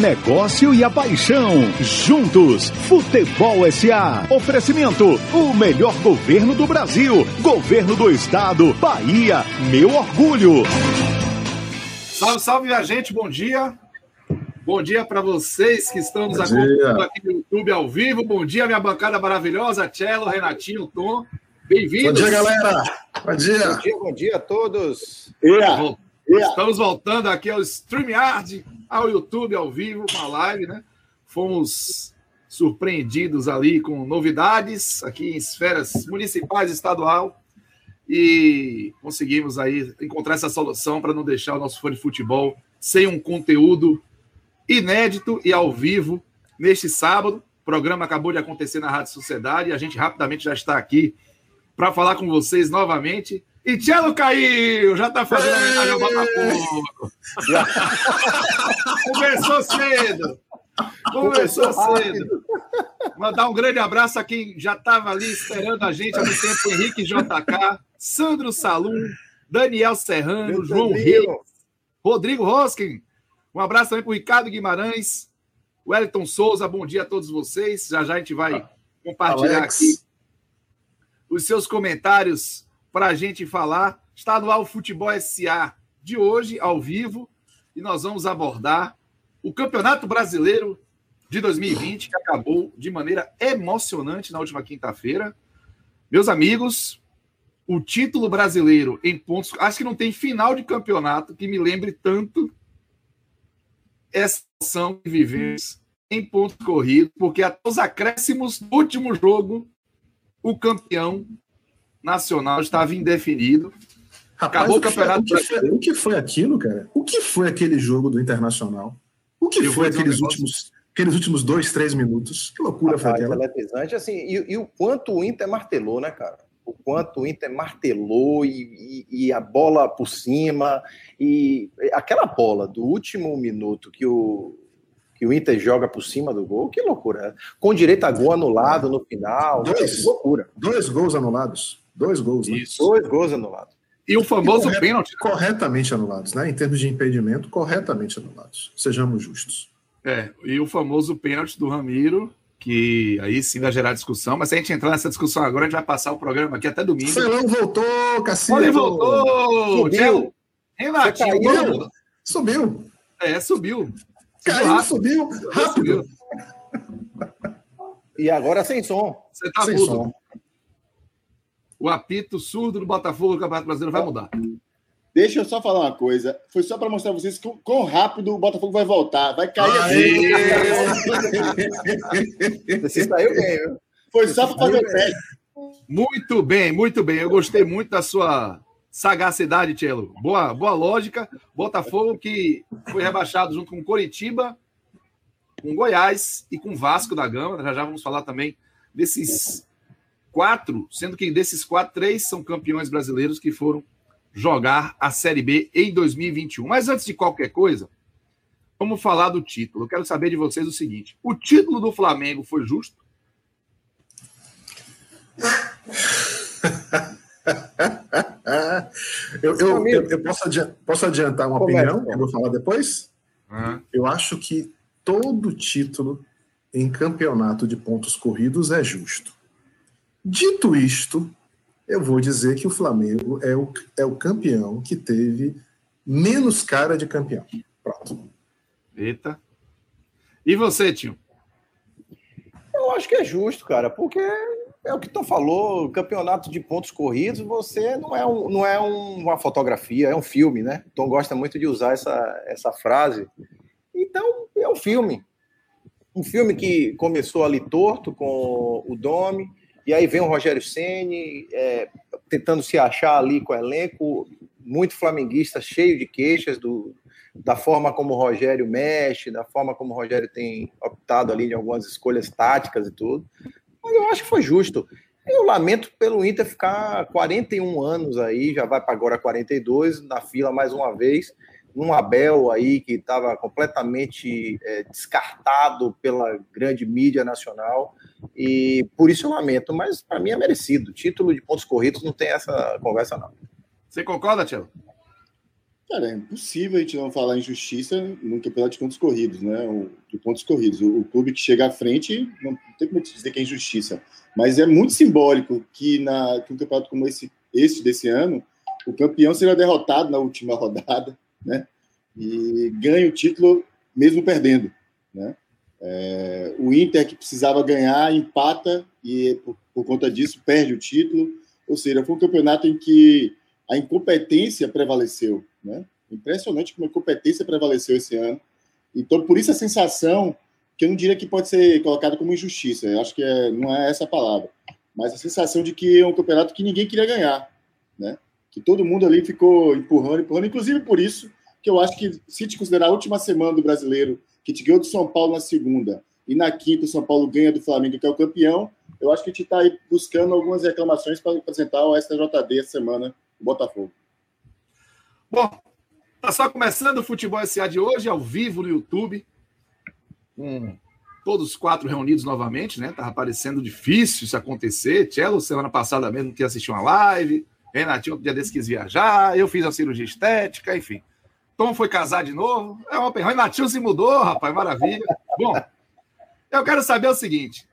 negócio e a paixão. Juntos, Futebol SA. Oferecimento: o melhor governo do Brasil. Governo do Estado. Bahia, meu orgulho. Salve, salve, minha gente. Bom dia. Bom dia para vocês que estão nos acompanhando aqui no YouTube ao vivo. Bom dia, minha bancada maravilhosa. Cello, Renatinho, Tom. Bem-vindos. Bom dia, galera. Bom dia. Bom dia, bom dia a todos. Yeah. Estamos voltando aqui ao StreamYard, ao YouTube ao vivo, com a live, né? Fomos surpreendidos ali com novidades aqui em esferas municipais e estadual e conseguimos aí encontrar essa solução para não deixar o nosso fã de futebol sem um conteúdo inédito e ao vivo neste sábado. O programa acabou de acontecer na Rádio Sociedade e a gente rapidamente já está aqui para falar com vocês novamente. E Tchelo caiu, já está fazendo homenagem ao Botafogo. Começou cedo. Começou cedo. Mandar um grande abraço a quem já estava ali esperando a gente há muito tempo: Henrique JK, Sandro Salum, Daniel Serrano, João Reis, Rodrigo Roskin. Um abraço também para o Ricardo Guimarães, Wellington Souza. Bom dia a todos vocês. Já já a gente vai compartilhar Alex. aqui os seus comentários para a gente falar. Estadual Futebol SA de hoje, ao vivo, e nós vamos abordar o Campeonato Brasileiro de 2020, que acabou de maneira emocionante na última quinta-feira. Meus amigos, o título brasileiro em pontos. Acho que não tem final de campeonato que me lembre tanto essa ação que vivemos em pontos corridos, porque até os acréscimos do último jogo, o campeão nacional estava indefinido. Rapaz, Acabou o, campeonato. O que, foi, o que, foi, aquilo, cara? O que foi aquele jogo do Internacional? O que Eu foi aqueles um últimos, aqueles últimos dois, três minutos? Que loucura Rapaz, foi aquela? Eletrizante, assim, e, e, o quanto o Inter martelou, né, cara? O quanto o Inter martelou e, e, e, a bola por cima e aquela bola do último minuto que o que o Inter joga por cima do gol, que loucura. Com direito a gol anulado no final, dois, que loucura. Dois gols anulados. Dois gols, né? Isso. Dois gols anulados. E o famoso e corret, pênalti. Corretamente anulados, né? Em termos de impedimento, corretamente anulados. Sejamos justos. É, e o famoso pênalti do Ramiro, que aí sim vai gerar discussão, mas se a gente entrar nessa discussão agora, a gente vai passar o programa aqui até domingo. Celão voltou, Cassino. Ele voltou! Subiu. Renatinho. Subiu. subiu. É, subiu. Caiu, subiu. Rápido. Subiu. E agora sem som. Você tá sem mudo. som o apito surdo do Botafogo do Campeonato Brasileiro vai mudar. Deixa eu só falar uma coisa. Foi só para mostrar a vocês quão rápido o Botafogo vai voltar. Vai cair assim. Você saiu bem, viu? Foi só para fazer o teste. Muito bem, muito bem. Eu gostei muito da sua sagacidade, Tchelo. Boa, boa lógica. Botafogo que foi rebaixado junto com Coritiba, com Goiás e com Vasco da Gama. Já já vamos falar também desses quatro, sendo que desses quatro, três são campeões brasileiros que foram jogar a Série B em 2021. Mas antes de qualquer coisa, vamos falar do título. Eu quero saber de vocês o seguinte: o título do Flamengo foi justo? eu, eu, eu, eu posso, adiantar, posso, adiantar, uma opinião que eu vou falar depois? Uhum. Eu acho que todo título em campeonato de pontos corridos é justo. Dito isto, eu vou dizer que o Flamengo é o, é o campeão que teve menos cara de campeão. Pronto. Eita. E você, tio? Eu acho que é justo, cara, porque é o que tu falou, campeonato de pontos corridos, você não é, um, não é uma fotografia, é um filme, né? Tom gosta muito de usar essa, essa frase. Então, é um filme. Um filme que começou ali torto com o Domi, e aí vem o Rogério Ceni é, tentando se achar ali com o elenco, muito flamenguista, cheio de queixas do, da forma como o Rogério mexe, da forma como o Rogério tem optado ali em algumas escolhas táticas e tudo. Mas eu acho que foi justo. Eu lamento pelo Inter ficar 41 anos aí, já vai para agora 42, na fila mais uma vez, um Abel aí que estava completamente é, descartado pela grande mídia nacional. E por isso eu lamento, mas para mim é merecido. Título de pontos corridos não tem essa conversa, não. Você concorda, Tiago? Cara, é impossível a gente não falar em justiça no campeonato de pontos corridos, né? O, de pontos corridos. O, o, clube que chega à frente, não tem como dizer que é injustiça. Mas é muito simbólico que, na, que um campeonato como esse, esse desse ano, o campeão seja derrotado na última rodada, né? E ganha o título mesmo perdendo, né? É, o Inter que precisava ganhar empata e por, por conta disso perde o título. Ou seja, foi um campeonato em que a incompetência prevaleceu. Né? Impressionante como a incompetência prevaleceu esse ano. Então, por isso a sensação, que eu não diria que pode ser colocada como injustiça, eu acho que é, não é essa a palavra, mas a sensação de que é um campeonato que ninguém queria ganhar. Que todo mundo ali ficou empurrando, empurrando, inclusive por isso que eu acho que, se te considerar a última semana do brasileiro, que te ganhou do São Paulo na segunda, e na quinta o São Paulo ganha do Flamengo, que é o campeão, eu acho que a gente está aí buscando algumas reclamações para apresentar o STJD essa semana o Botafogo. Bom, tá só começando o Futebol SA de hoje, ao vivo no YouTube. Hum. Todos quatro reunidos novamente, né? Tava parecendo difícil isso acontecer. Cello, semana passada mesmo, que assistiu uma live. Renatinho, outro dia desse quis viajar. Eu fiz a cirurgia estética, enfim. Tom foi casar de novo. É uma Renatinho se mudou, rapaz, maravilha. Bom, eu quero saber o seguinte: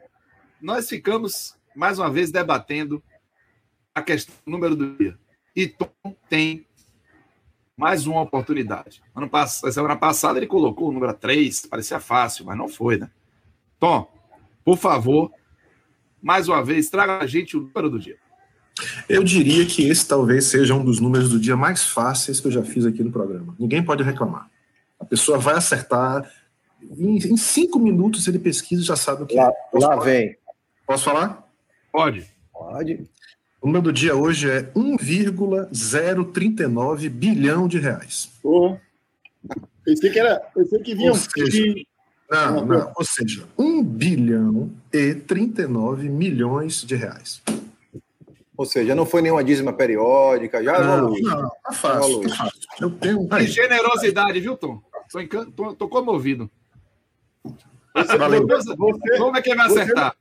nós ficamos mais uma vez debatendo a questão do número do dia. E Tom tem mais uma oportunidade. Ano passado, semana passada ele colocou o número 3, parecia fácil, mas não foi, né? Tom, por favor, mais uma vez, traga a gente o número do dia. Eu diria que esse talvez seja um dos números do dia mais fáceis que eu já fiz aqui no programa. Ninguém pode reclamar. A pessoa vai acertar. Em, em cinco minutos ele pesquisa e já sabe o que lá, é. Lá vem. Posso falar? Pode. Pode. O número do dia hoje é 1,039 bilhão de reais. Porra. Pensei que era. Pensei que vinha. Ou seja, não, não, ou seja, 1 bilhão e 39 milhões de reais. Ou seja, não foi nenhuma dízima periódica, já não, não, tá fácil, tá fácil. Eu tenho... Que generosidade, viu, Tom? Tô, encan... tô, tô comovido. Você, Valeu. Você, Como é que vai acertar?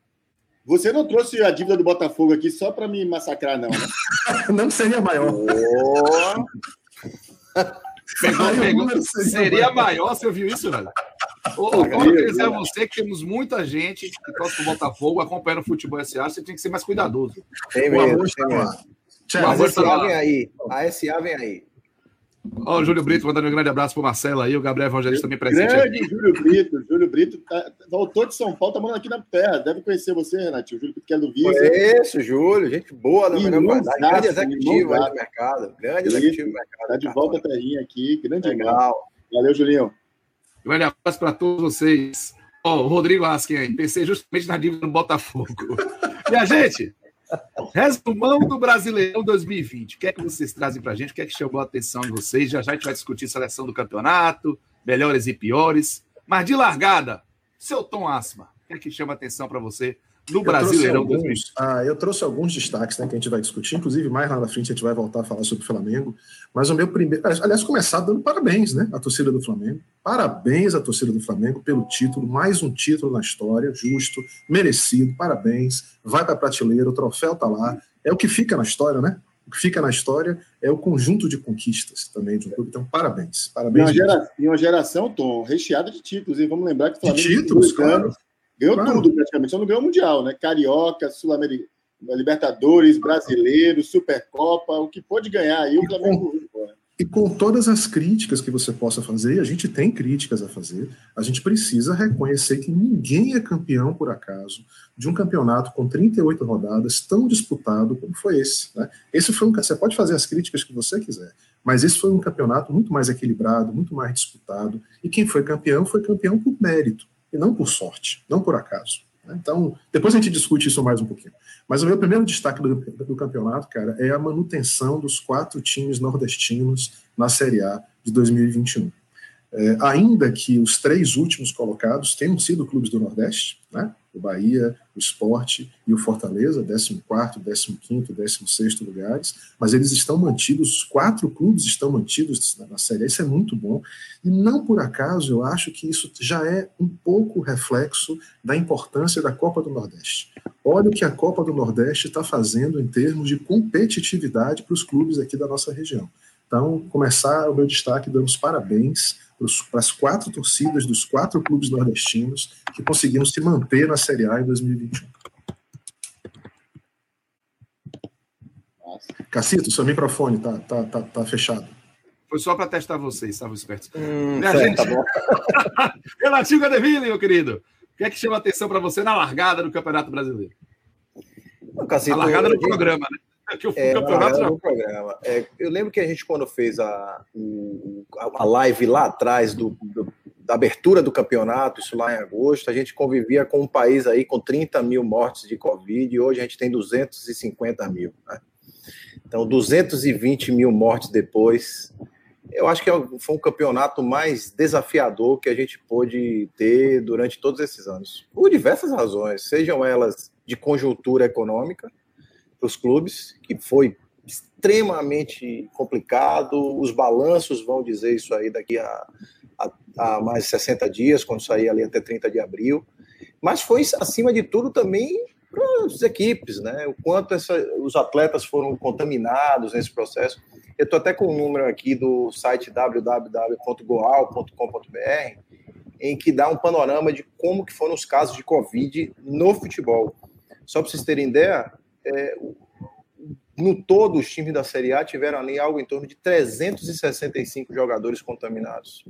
Você não trouxe a dívida do Botafogo aqui só para me massacrar, não, né? não seria maior. Oh. Pegou, pegou. Seria maior, você ouviu isso, velho? Ô, quero dizer a você que temos muita gente que torce pro Botafogo acompanhando o futebol SA, você tem que ser mais cuidadoso. Tem mesmo, tem mesmo. A SA vem aí. A SA vem aí. Ó, o Júlio Brito mandando um grande abraço pro Marcelo aí, o Gabriel Evangelista também presente. Grande aí. Júlio Brito, Júlio Brito tá, voltou de São Paulo, tá morando aqui na terra. Deve conhecer você, Renatinho. Júlio Brito que é do Visa. Conheço, Júlio, gente boa da melhor qualidade. Grande executivo aí do mercado. Grande Isso, executivo do mercado. Tá de volta à terrinha aqui, grande Legal. Valeu, Julinho. Grande abraço para todos vocês. O Rodrigo Asken aí, pensei justamente na dívida do Botafogo. E a gente, Resumão do Brasileirão 2020. O que é que vocês trazem para a gente? O que é que chamou a atenção de vocês? Já já a gente vai discutir seleção do campeonato, melhores e piores. Mas de largada, seu Tom Asma, o que é que chama a atenção para você no Brasileirão alguns, 2020? Ah, eu trouxe alguns destaques né, que a gente vai discutir, inclusive mais lá na frente a gente vai voltar a falar sobre o Flamengo. Mas o meu primeiro. Aliás, começar dando parabéns né, à torcida do Flamengo. Parabéns à torcida do Flamengo pelo título, mais um título na história, justo, merecido, parabéns. Vai para a prateleira, o troféu está lá. É o que fica na história, né? O que fica na história é o conjunto de conquistas também de um clube. Então, parabéns. parabéns e, uma geração, e uma geração, Tom, recheada de títulos. E vamos lembrar que o Flamengo. De títulos, claro. Ganhou claro. tudo praticamente, só não ganhou o Mundial, né? Carioca, Sul-Americano, Libertadores, Brasileiro, Supercopa, o que pôde ganhar aí o Flamengo. E com todas as críticas que você possa fazer, a gente tem críticas a fazer, a gente precisa reconhecer que ninguém é campeão, por acaso, de um campeonato com 38 rodadas tão disputado como foi esse. Né? Esse foi um, você pode fazer as críticas que você quiser, mas esse foi um campeonato muito mais equilibrado, muito mais disputado, e quem foi campeão foi campeão por mérito, e não por sorte, não por acaso. Né? Então, depois a gente discute isso mais um pouquinho. Mas o meu primeiro destaque do, do campeonato, cara, é a manutenção dos quatro times nordestinos na Série A de 2021. É, ainda que os três últimos colocados tenham sido clubes do Nordeste, né? o Bahia, o Esporte e o Fortaleza, 14º, 15º, 16º lugares, mas eles estão mantidos, os quatro clubes estão mantidos na, na Série isso é muito bom, e não por acaso eu acho que isso já é um pouco reflexo da importância da Copa do Nordeste. Olha o que a Copa do Nordeste está fazendo em termos de competitividade para os clubes aqui da nossa região. Então, começar o meu destaque dando os parabéns para as quatro torcidas dos quatro clubes nordestinos que conseguiram se manter na Série A em 2021. Cacito, seu microfone tá, tá, tá, tá fechado. Foi só para testar vocês, estavam espertos. Hum, Minha certo, gente... tá bom. Relativo a Deville, meu querido. O que é que chama atenção para você na largada do Campeonato Brasileiro? Não, Cacito, a largada do programa, né? Que o é, campeonato já... programa. É, eu lembro que a gente, quando fez a, a live lá atrás do, do, da abertura do campeonato, isso lá em agosto, a gente convivia com um país aí com 30 mil mortes de Covid e hoje a gente tem 250 mil. Né? Então, 220 mil mortes depois. Eu acho que é foi um campeonato mais desafiador que a gente pôde ter durante todos esses anos, por diversas razões, sejam elas de conjuntura econômica para os clubes, que foi extremamente complicado. Os balanços vão dizer isso aí daqui a, a, a mais de 60 dias, quando sair ali até 30 de abril. Mas foi, acima de tudo, também para as equipes, né? O quanto essa, os atletas foram contaminados nesse processo. Eu estou até com um número aqui do site www.goal.com.br, em que dá um panorama de como que foram os casos de Covid no futebol. Só para vocês terem ideia, é, no todo, os times da Série A tiveram ali algo em torno de 365 jogadores contaminados.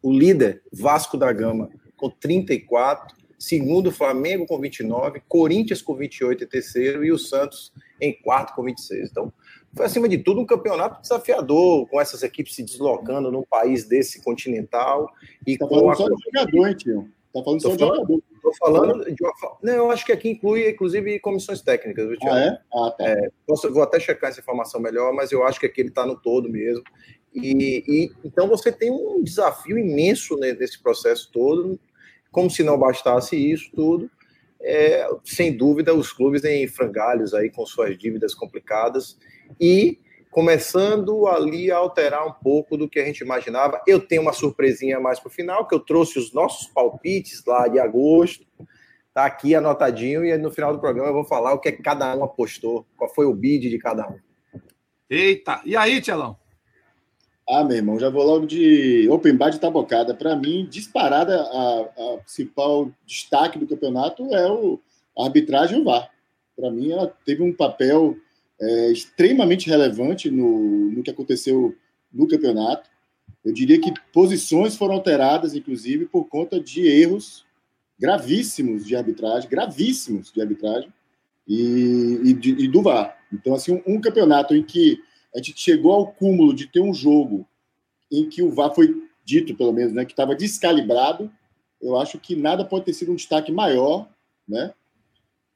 O líder, Vasco da Gama, com 34, segundo Flamengo com 29, Corinthians com 28 em terceiro e o Santos em quarto com 26. Então, foi acima de tudo um campeonato desafiador, com essas equipes se deslocando num país desse continental e tá com a... só de jogador, hein, tio? Tá falando só de jogador. Estou falando de uma... Não, eu acho que aqui inclui, inclusive, comissões técnicas. Viu, ah, é? Ah, tá. É, posso, vou até checar essa informação melhor, mas eu acho que aqui ele está no todo mesmo. E, e, então você tem um desafio imenso nesse processo todo, como se não bastasse isso tudo. É, sem dúvida, os clubes em frangalhos aí com suas dívidas complicadas e começando ali a alterar um pouco do que a gente imaginava. Eu tenho uma surpresinha mais para o final, que eu trouxe os nossos palpites lá de agosto. Tá aqui anotadinho e no final do programa eu vou falar o que, é que cada um apostou, qual foi o bid de cada um. Eita, e aí, Tchelão? Ah, meu irmão, já vou logo de open bar de tabocada. Para mim, disparada, a, a, principal destaque do campeonato é o, a arbitragem o VAR. Para mim, ela teve um papel é, extremamente relevante no, no que aconteceu no campeonato. Eu diria que posições foram alteradas, inclusive, por conta de erros gravíssimos de arbitragem, gravíssimos de arbitragem e, e, de, e do VAR. Então, assim, um, um, campeonato em que a gente chegou ao cúmulo de ter um jogo em que o VAR foi dito, pelo menos, né, que estava descalibrado, eu acho que nada pode ter sido um destaque maior, né,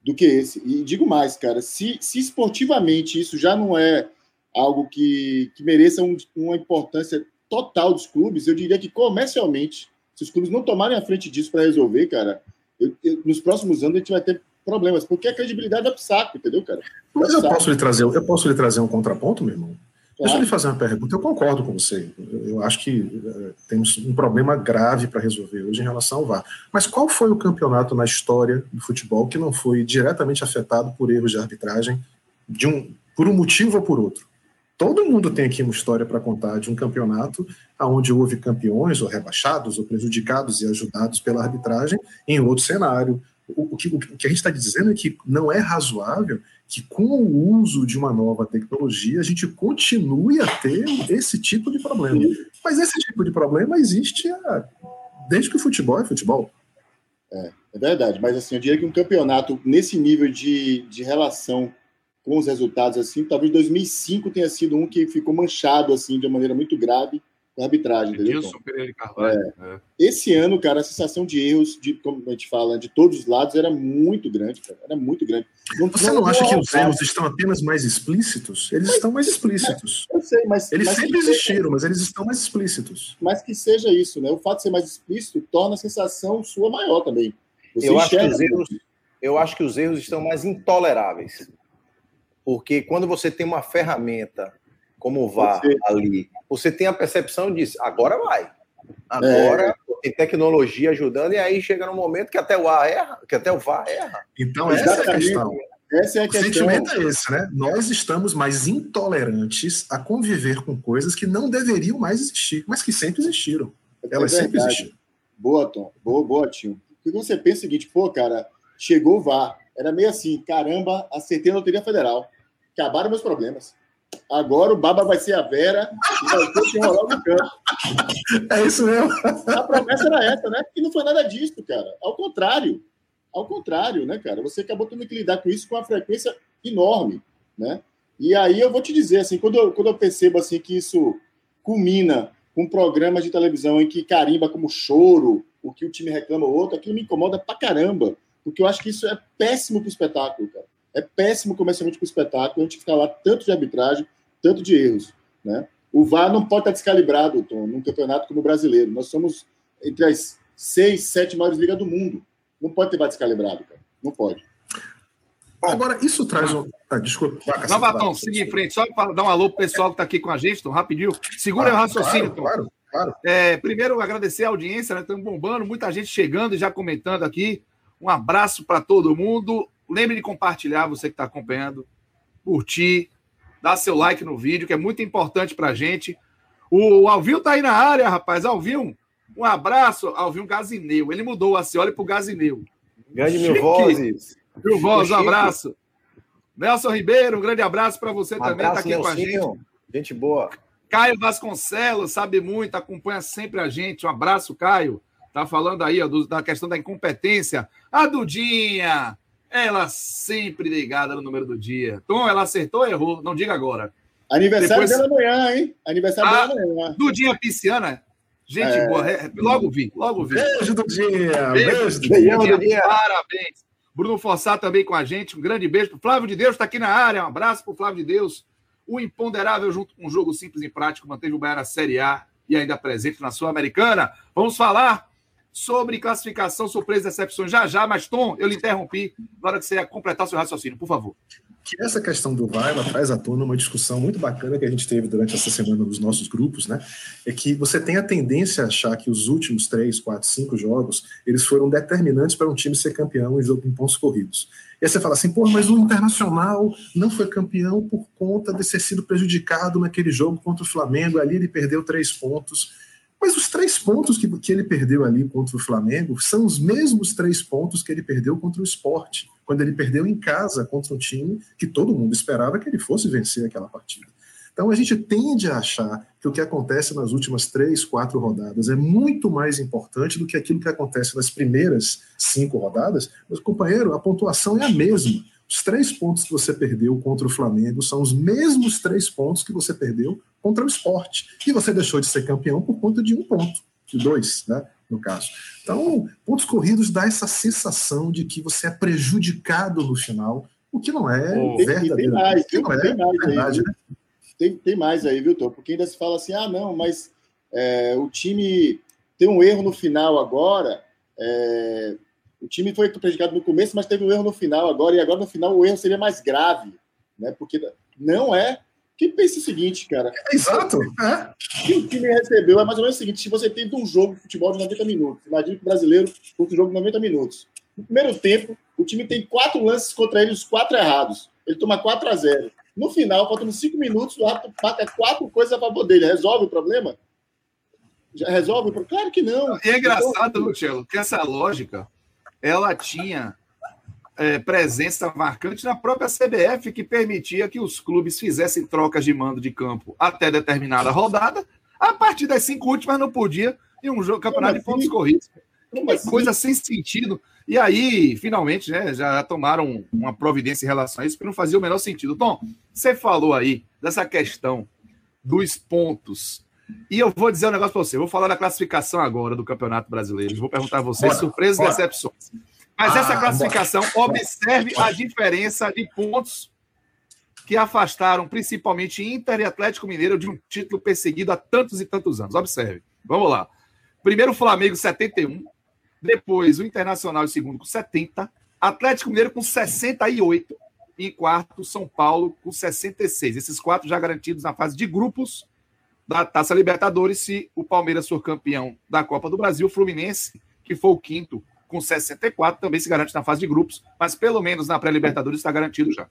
do que esse. E digo mais, cara, se, se esportivamente isso já não é algo que, que mereça um, uma importância total dos clubes, eu diria que comercialmente, se os clubes não tomarem a frente disso para resolver, cara, eu, eu, nos próximos anos a gente vai ter problemas, porque a credibilidade vai pro saco, entendeu, cara? Mas eu posso, lhe trazer, eu posso lhe trazer um contraponto, meu irmão? Deixa eu lhe fazer uma pergunta. Eu concordo com você. Eu acho que uh, temos um problema grave para resolver hoje em relação ao VAR. Mas qual foi o campeonato na história do futebol que não foi diretamente afetado por erros de arbitragem, de um, por um motivo ou por outro? Todo mundo tem aqui uma história para contar de um campeonato onde houve campeões ou rebaixados ou prejudicados e ajudados pela arbitragem em outro cenário. O, o, que, o que a gente está dizendo é que não é razoável que com o uso de uma nova tecnologia a gente continue a ter esse tipo de problema. Mas esse tipo de problema existe desde que o futebol é futebol. É, é verdade, mas assim, eu diria que um campeonato nesse nível de, de relação com os resultados, assim, talvez 2005 tenha sido um que ficou manchado assim de uma maneira muito grave com a arbitragem. Edilson Pereira Carvalho. É. É. Esse ano, cara, a sensação de erros, de, como a gente fala, de todos os lados era muito grande, cara, era muito grande. Não, Você não, não acha que os erros estão apenas mais explícitos? Eles mas, estão mais explícitos. eu sei, mas. Eles mas sempre existiram, seja, mas eles estão mais explícitos. Mas que seja isso, né? O fato de ser mais explícito torna a sensação sua maior também. Você eu, acho que os erros, eu acho que os erros estão mais intoleráveis. Porque quando você tem uma ferramenta como o VAR ali, você tem a percepção disso, agora vai. Agora é. tem tecnologia ajudando, e aí chega no momento que até o VAR erra, que até o VAR erra. Então, essa é a questão. essa é a o questão. sentimento é esse, né? Nós estamos mais intolerantes a conviver com coisas que não deveriam mais existir, mas que sempre existiram. É Elas é sempre existiram. Boa, Tom. Boa, boa, tio. Porque você pensa o seguinte, pô, cara, chegou o VAR. Era meio assim, caramba, acertei a Loteria Federal. Acabaram meus problemas. Agora o Baba vai ser a Vera e vai ter que enrolar no campo. É isso mesmo. A promessa era essa, né? E não foi nada disso, cara. Ao contrário. Ao contrário, né, cara? Você acabou tendo que lidar com isso com uma frequência enorme, né? E aí eu vou te dizer, assim, quando eu, quando eu percebo, assim, que isso culmina com programas de televisão em que carimba como choro, o que o time reclama ou outro, aquilo me incomoda pra caramba. Porque eu acho que isso é péssimo pro espetáculo, cara. É péssimo comercialmente pro espetáculo, a gente fica lá tanto de arbitragem, tanto de erros, né? O VAR não pode estar descalibrado, Tom, num campeonato como o brasileiro. Nós somos entre as seis, sete maiores ligas do mundo. Não pode ter bate calibrado, cara. Não pode. Agora, isso traz um. Ah, desculpa. Não, Batom, siga em frente. Só para dar um alô pro pessoal que está aqui com a gente, Tom, rapidinho. Segura ah, o raciocínio, claro, Tom. Claro, claro. É, primeiro, agradecer a audiência, né? Estamos bombando, muita gente chegando e já comentando aqui. Um abraço para todo mundo. Lembre de compartilhar, você que está acompanhando, curtir, dar seu like no vídeo, que é muito importante para a gente. O Alvinho está aí na área, rapaz. Alvinho, um abraço ao Vinho Gazineu. Ele mudou o Acioli para o Gazineu. Grande Mil Vozes. Mil Vozes, um abraço. Nelson Ribeiro, um grande abraço para você um também, está aqui Nelsinho. com a gente. Gente boa. Caio Vasconcelos, sabe muito, acompanha sempre a gente. Um abraço, Caio. Tá falando aí ó, do, da questão da incompetência. A Dudinha, ela sempre ligada no número do dia. Tom, ela acertou ou errou? Não diga agora. Aniversário Depois... dela amanhã, hein? Aniversário ah, dela amanhã. Dudinha Pisciana, Gente é... boa. Logo vi, logo vi. Beijo do dia. Beijo, beijo do dia. Parabéns. Bruno Fossá também com a gente. Um grande beijo para Flávio de Deus, está aqui na área. Um abraço para o Flávio de Deus. O imponderável, junto com um jogo simples e prático, manteve o Bahia na Série A e ainda presente na Sul-Americana. Vamos falar sobre classificação, surpresa decepções já já, mas Tom, eu lhe interrompi na hora que você ia completar seu raciocínio, por favor que essa questão do VAR ela traz à tona uma discussão muito bacana que a gente teve durante essa semana nos nossos grupos, né? É que você tem a tendência a achar que os últimos três, quatro, cinco jogos eles foram determinantes para um time ser campeão em jogo em pontos corridos. E aí você fala assim, pô, mas o Internacional não foi campeão por conta de ter sido prejudicado naquele jogo contra o Flamengo. Ali ele perdeu três pontos. Mas os três pontos que, que ele perdeu ali contra o Flamengo são os mesmos três pontos que ele perdeu contra o esporte, quando ele perdeu em casa contra um time que todo mundo esperava que ele fosse vencer aquela partida. Então a gente tende a achar que o que acontece nas últimas três, quatro rodadas é muito mais importante do que aquilo que acontece nas primeiras cinco rodadas. Mas, companheiro, a pontuação é a mesma. Os três pontos que você perdeu contra o Flamengo são os mesmos três pontos que você perdeu contra o esporte. E você deixou de ser campeão por conta de um ponto, de dois, né? No caso. Então, pontos corridos dá essa sensação de que você é prejudicado no final, o que não é oh, verdadeiro. Tem mais, tem, não é tem mais verdade, aí, né? tem, tem mais aí, viu, Tom? Porque ainda se fala assim: ah, não, mas é, o time tem um erro no final agora. É, o time foi prejudicado no começo, mas teve um erro no final agora, e agora no final o erro seria mais grave, né? Porque não é. Quem pensa o seguinte, cara? Exato. É. que o time recebeu é mais ou menos o seguinte: se você tem um jogo de futebol de 90 minutos, imagina que o brasileiro contra um jogo de 90 minutos. No primeiro tempo, o time tem quatro lances contra ele, os quatro errados. Ele toma 4 a 0. No final, faltando cinco minutos, o árbitro marca quatro coisas a favor dele. Resolve o problema? Já resolve o problema? Claro que não. E é engraçado, Luciano, que essa lógica ela tinha é, presença marcante na própria CBF, que permitia que os clubes fizessem trocas de mando de campo até determinada rodada. A partir das cinco últimas não podia em um jogo campeonato de pontos assim? corridos. Uma assim? coisa sem sentido. E aí, finalmente, né, já tomaram uma providência em relação a isso, que não fazia o menor sentido. Tom, você falou aí dessa questão dos pontos e eu vou dizer um negócio para você. Eu vou falar da classificação agora do Campeonato Brasileiro. Vou perguntar a você surpresas e decepções. Mas ah, essa classificação, bora. observe bora. a diferença de pontos que afastaram principalmente Inter e Atlético Mineiro de um título perseguido há tantos e tantos anos. Observe. Vamos lá. Primeiro o Flamengo, 71. Depois o Internacional em segundo com 70. Atlético Mineiro com 68. E em quarto, São Paulo com 66. Esses quatro já garantidos na fase de grupos da Taça Libertadores se o Palmeiras for campeão da Copa do Brasil, o Fluminense, que foi o quinto, com 64, também se garante na fase de grupos, mas pelo menos na pré-Libertadores está garantido já.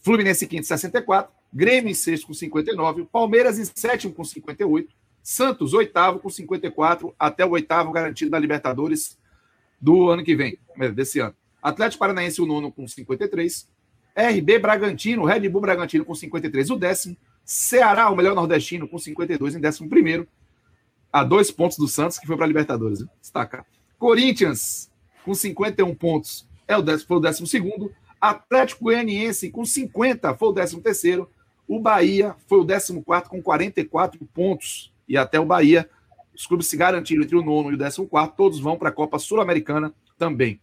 Fluminense quinto, 64. Grêmio em sexto com 59. Palmeiras em sétimo com 58. Santos, oitavo com 54. Até o oitavo garantido na Libertadores do ano que vem, desse ano. Atlético Paranaense, o nono com 53. RB Bragantino, Red Bull Bragantino com 53, o décimo. Ceará, o melhor nordestino, com 52 em décimo primeiro. A dois pontos do Santos, que foi para a Libertadores. Destacar. Corinthians, com 51 pontos, é o décimo, foi o décimo segundo. Atlético Goianiense, com 50, foi o décimo terceiro. O Bahia foi o décimo quarto, com 44 pontos. E até o Bahia, os clubes se garantiram entre o nono e o décimo quarto, todos vão para a Copa Sul-Americana também.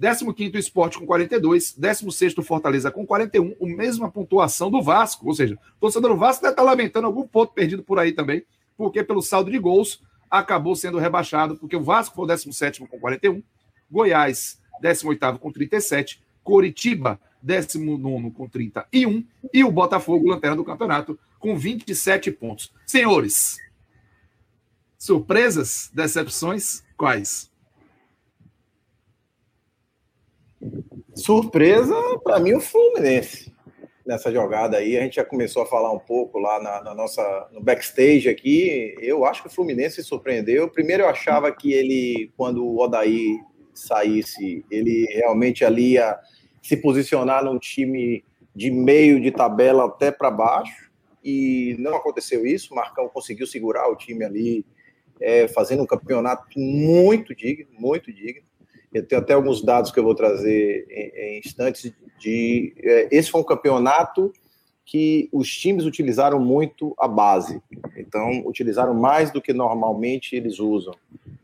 15º Esporte com 42, 16º Fortaleza com 41, a mesma pontuação do Vasco, ou seja, o torcedor do Vasco deve estar lamentando algum ponto perdido por aí também, porque pelo saldo de gols acabou sendo rebaixado, porque o Vasco foi o 17º com 41, Goiás 18º com 37, Coritiba 19º com 31 e o Botafogo, lanterna do campeonato, com 27 pontos. Senhores, surpresas, decepções, quais? Surpresa, para mim, o Fluminense. Nessa jogada aí, a gente já começou a falar um pouco lá na, na, nossa, no backstage aqui. Eu acho que o Fluminense surpreendeu. Primeiro, eu achava que ele, quando o Odaí saísse, ele realmente ali ia se posicionar num time de meio de tabela até para baixo. E não aconteceu isso. O Marcão conseguiu segurar o time ali, é, fazendo um campeonato muito digno, muito digno. Eu tenho até alguns dados que eu vou trazer em, em instantes. De, é, esse foi um campeonato que os times utilizaram muito a base. Então, utilizaram mais do que normalmente eles usam.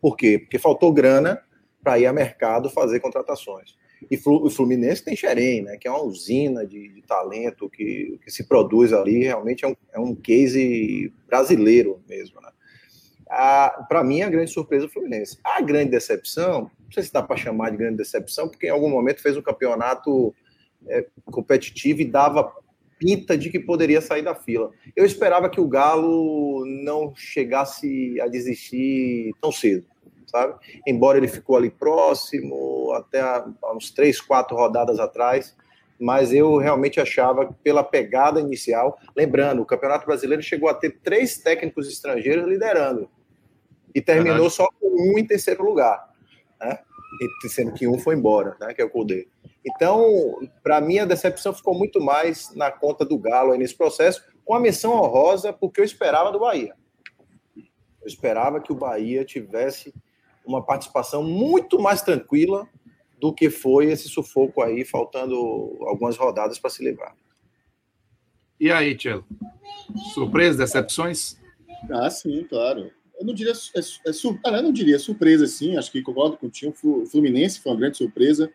Por quê? Porque faltou grana para ir a mercado fazer contratações. E o Fluminense tem Xerém, né, que é uma usina de, de talento que, que, se produz ali, realmente é um, é um case brasileiro mesmo. Né? Para mim, a grande surpresa é o Fluminense. A grande decepção, não sei se dá para chamar de grande decepção, porque em algum momento fez um campeonato é, competitivo e dava pinta de que poderia sair da fila. Eu esperava que o Galo não chegasse a desistir tão cedo, sabe? Embora ele ficou ali próximo, até uns três, quatro rodadas atrás, mas eu realmente achava pela pegada inicial, lembrando, o Campeonato Brasileiro chegou a ter três técnicos estrangeiros liderando e terminou só com um em terceiro lugar, né? E sendo que um foi embora, né? Que é o Cudê. Então, para mim, a decepção ficou muito mais na conta do Galo aí nesse processo, com a menção honrosa, porque eu esperava do Bahia. Eu esperava que o Bahia tivesse uma participação muito mais tranquila do que foi esse sufoco aí, faltando algumas rodadas para se livrar. E aí, Tchelo? Surpresas, decepções? Ah, sim, claro. Eu não diria, é, é, ah, eu não diria surpresa, sim. Acho que concordo com o Tinho. O Fluminense foi uma grande surpresa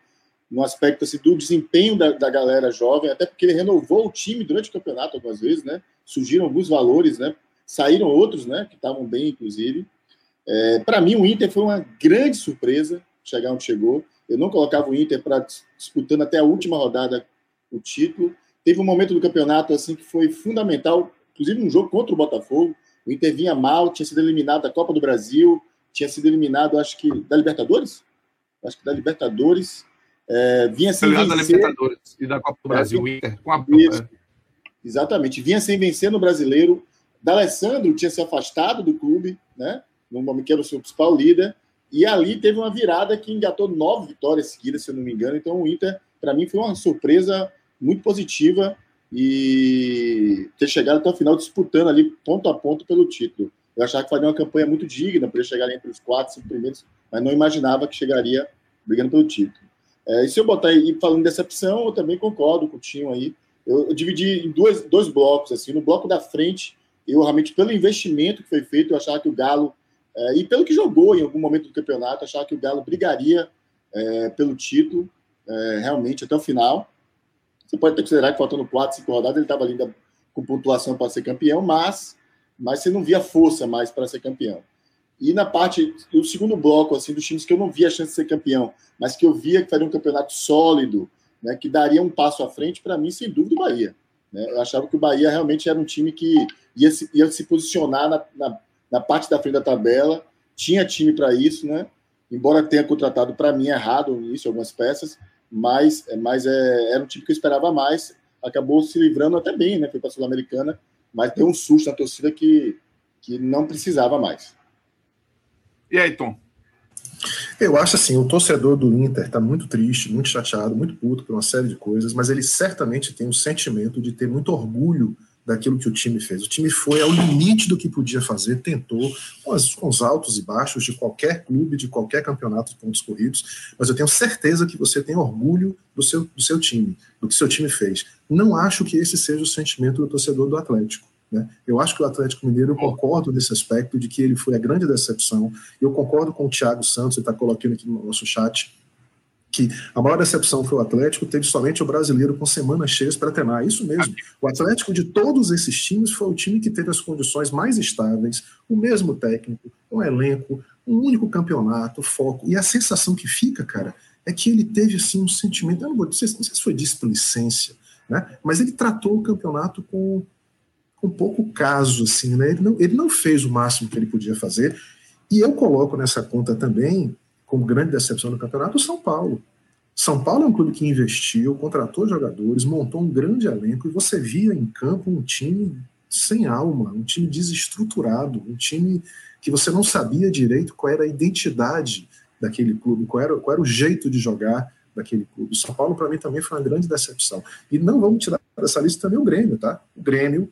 no aspecto assim, do desempenho da, da galera jovem, até porque ele renovou o time durante o campeonato algumas vezes, né? Surgiram alguns valores, né? Saíram outros, né? Que estavam bem, inclusive. É, Para mim, o Inter foi uma grande surpresa chegar onde chegou. Eu não colocava o Inter para disputando até a última rodada o título. Teve um momento do campeonato assim que foi fundamental, inclusive um jogo contra o Botafogo. O Inter vinha mal, tinha sido eliminado da Copa do Brasil, tinha sido eliminado, acho que da Libertadores, acho que da Libertadores. É, vinha sem vencer. da Libertadores e da Copa do Brasil, o Inter com a Isso. Exatamente, vinha sem vencer no Brasileiro. D'Alessandro tinha se afastado do clube, né? no momento que era o seu principal líder, e ali teve uma virada que engatou nove vitórias seguidas, se eu não me engano. Então o Inter, para mim, foi uma surpresa muito positiva e ter chegado até o final disputando ali ponto a ponto pelo título. Eu achava que faria uma campanha muito digna para ele chegar entre os quatro, cinco primeiros, mas não imaginava que chegaria brigando pelo título. É, e se eu botar aí falando de decepção, eu também concordo com o Tinho aí. Eu, eu dividi em dois, dois blocos. assim No bloco da frente, eu realmente, pelo investimento que foi feito, eu achava que o Galo é, e pelo que jogou em algum momento do campeonato, achava que o Galo brigaria é, pelo título, é, realmente, até o final. Você pode até considerar que faltando quatro, cinco rodadas, ele estava ali com pontuação para ser campeão, mas, mas você não via força mais para ser campeão. E na parte, do segundo bloco, assim, dos times que eu não via a chance de ser campeão, mas que eu via que faria um campeonato sólido, né, que daria um passo à frente, para mim, sem dúvida, o Bahia. Né? Eu achava que o Bahia realmente era um time que ia se, ia se posicionar na, na na parte da frente da tabela, tinha time para isso, né? embora tenha contratado para mim errado início algumas peças, mas, mas é, era um time que eu esperava mais. Acabou se livrando até bem, né? Foi para a Sul-Americana, mas deu um susto na torcida que, que não precisava mais. E aí, Tom? Eu acho assim, o torcedor do Inter está muito triste, muito chateado, muito puto por uma série de coisas, mas ele certamente tem o sentimento de ter muito orgulho daquilo que o time fez. O time foi ao limite do que podia fazer, tentou, com, as, com os altos e baixos de qualquer clube, de qualquer campeonato de pontos corridos, mas eu tenho certeza que você tem orgulho do seu, do seu time, do que seu time fez. Não acho que esse seja o sentimento do torcedor do Atlético. Né? Eu acho que o Atlético Mineiro, eu concordo nesse aspecto de que ele foi a grande decepção. Eu concordo com o Thiago Santos, ele está colocando aqui no nosso chat, que a maior decepção foi o Atlético, teve somente o brasileiro com semanas cheias para treinar. Isso mesmo. O Atlético de todos esses times foi o time que teve as condições mais estáveis, o mesmo técnico, um elenco, um único campeonato, foco. E a sensação que fica, cara, é que ele teve assim um sentimento, eu não, vou, sei, não sei se foi displicência, né? mas ele tratou o campeonato com, com pouco caso, assim, né? Ele não, ele não fez o máximo que ele podia fazer. E eu coloco nessa conta também como grande decepção do campeonato, o São Paulo. São Paulo é um clube que investiu, contratou jogadores, montou um grande elenco e você via em campo um time sem alma, um time desestruturado, um time que você não sabia direito qual era a identidade daquele clube, qual era, qual era o jeito de jogar daquele clube. O São Paulo, para mim, também foi uma grande decepção. E não vamos tirar dessa lista também o Grêmio, tá? O Grêmio,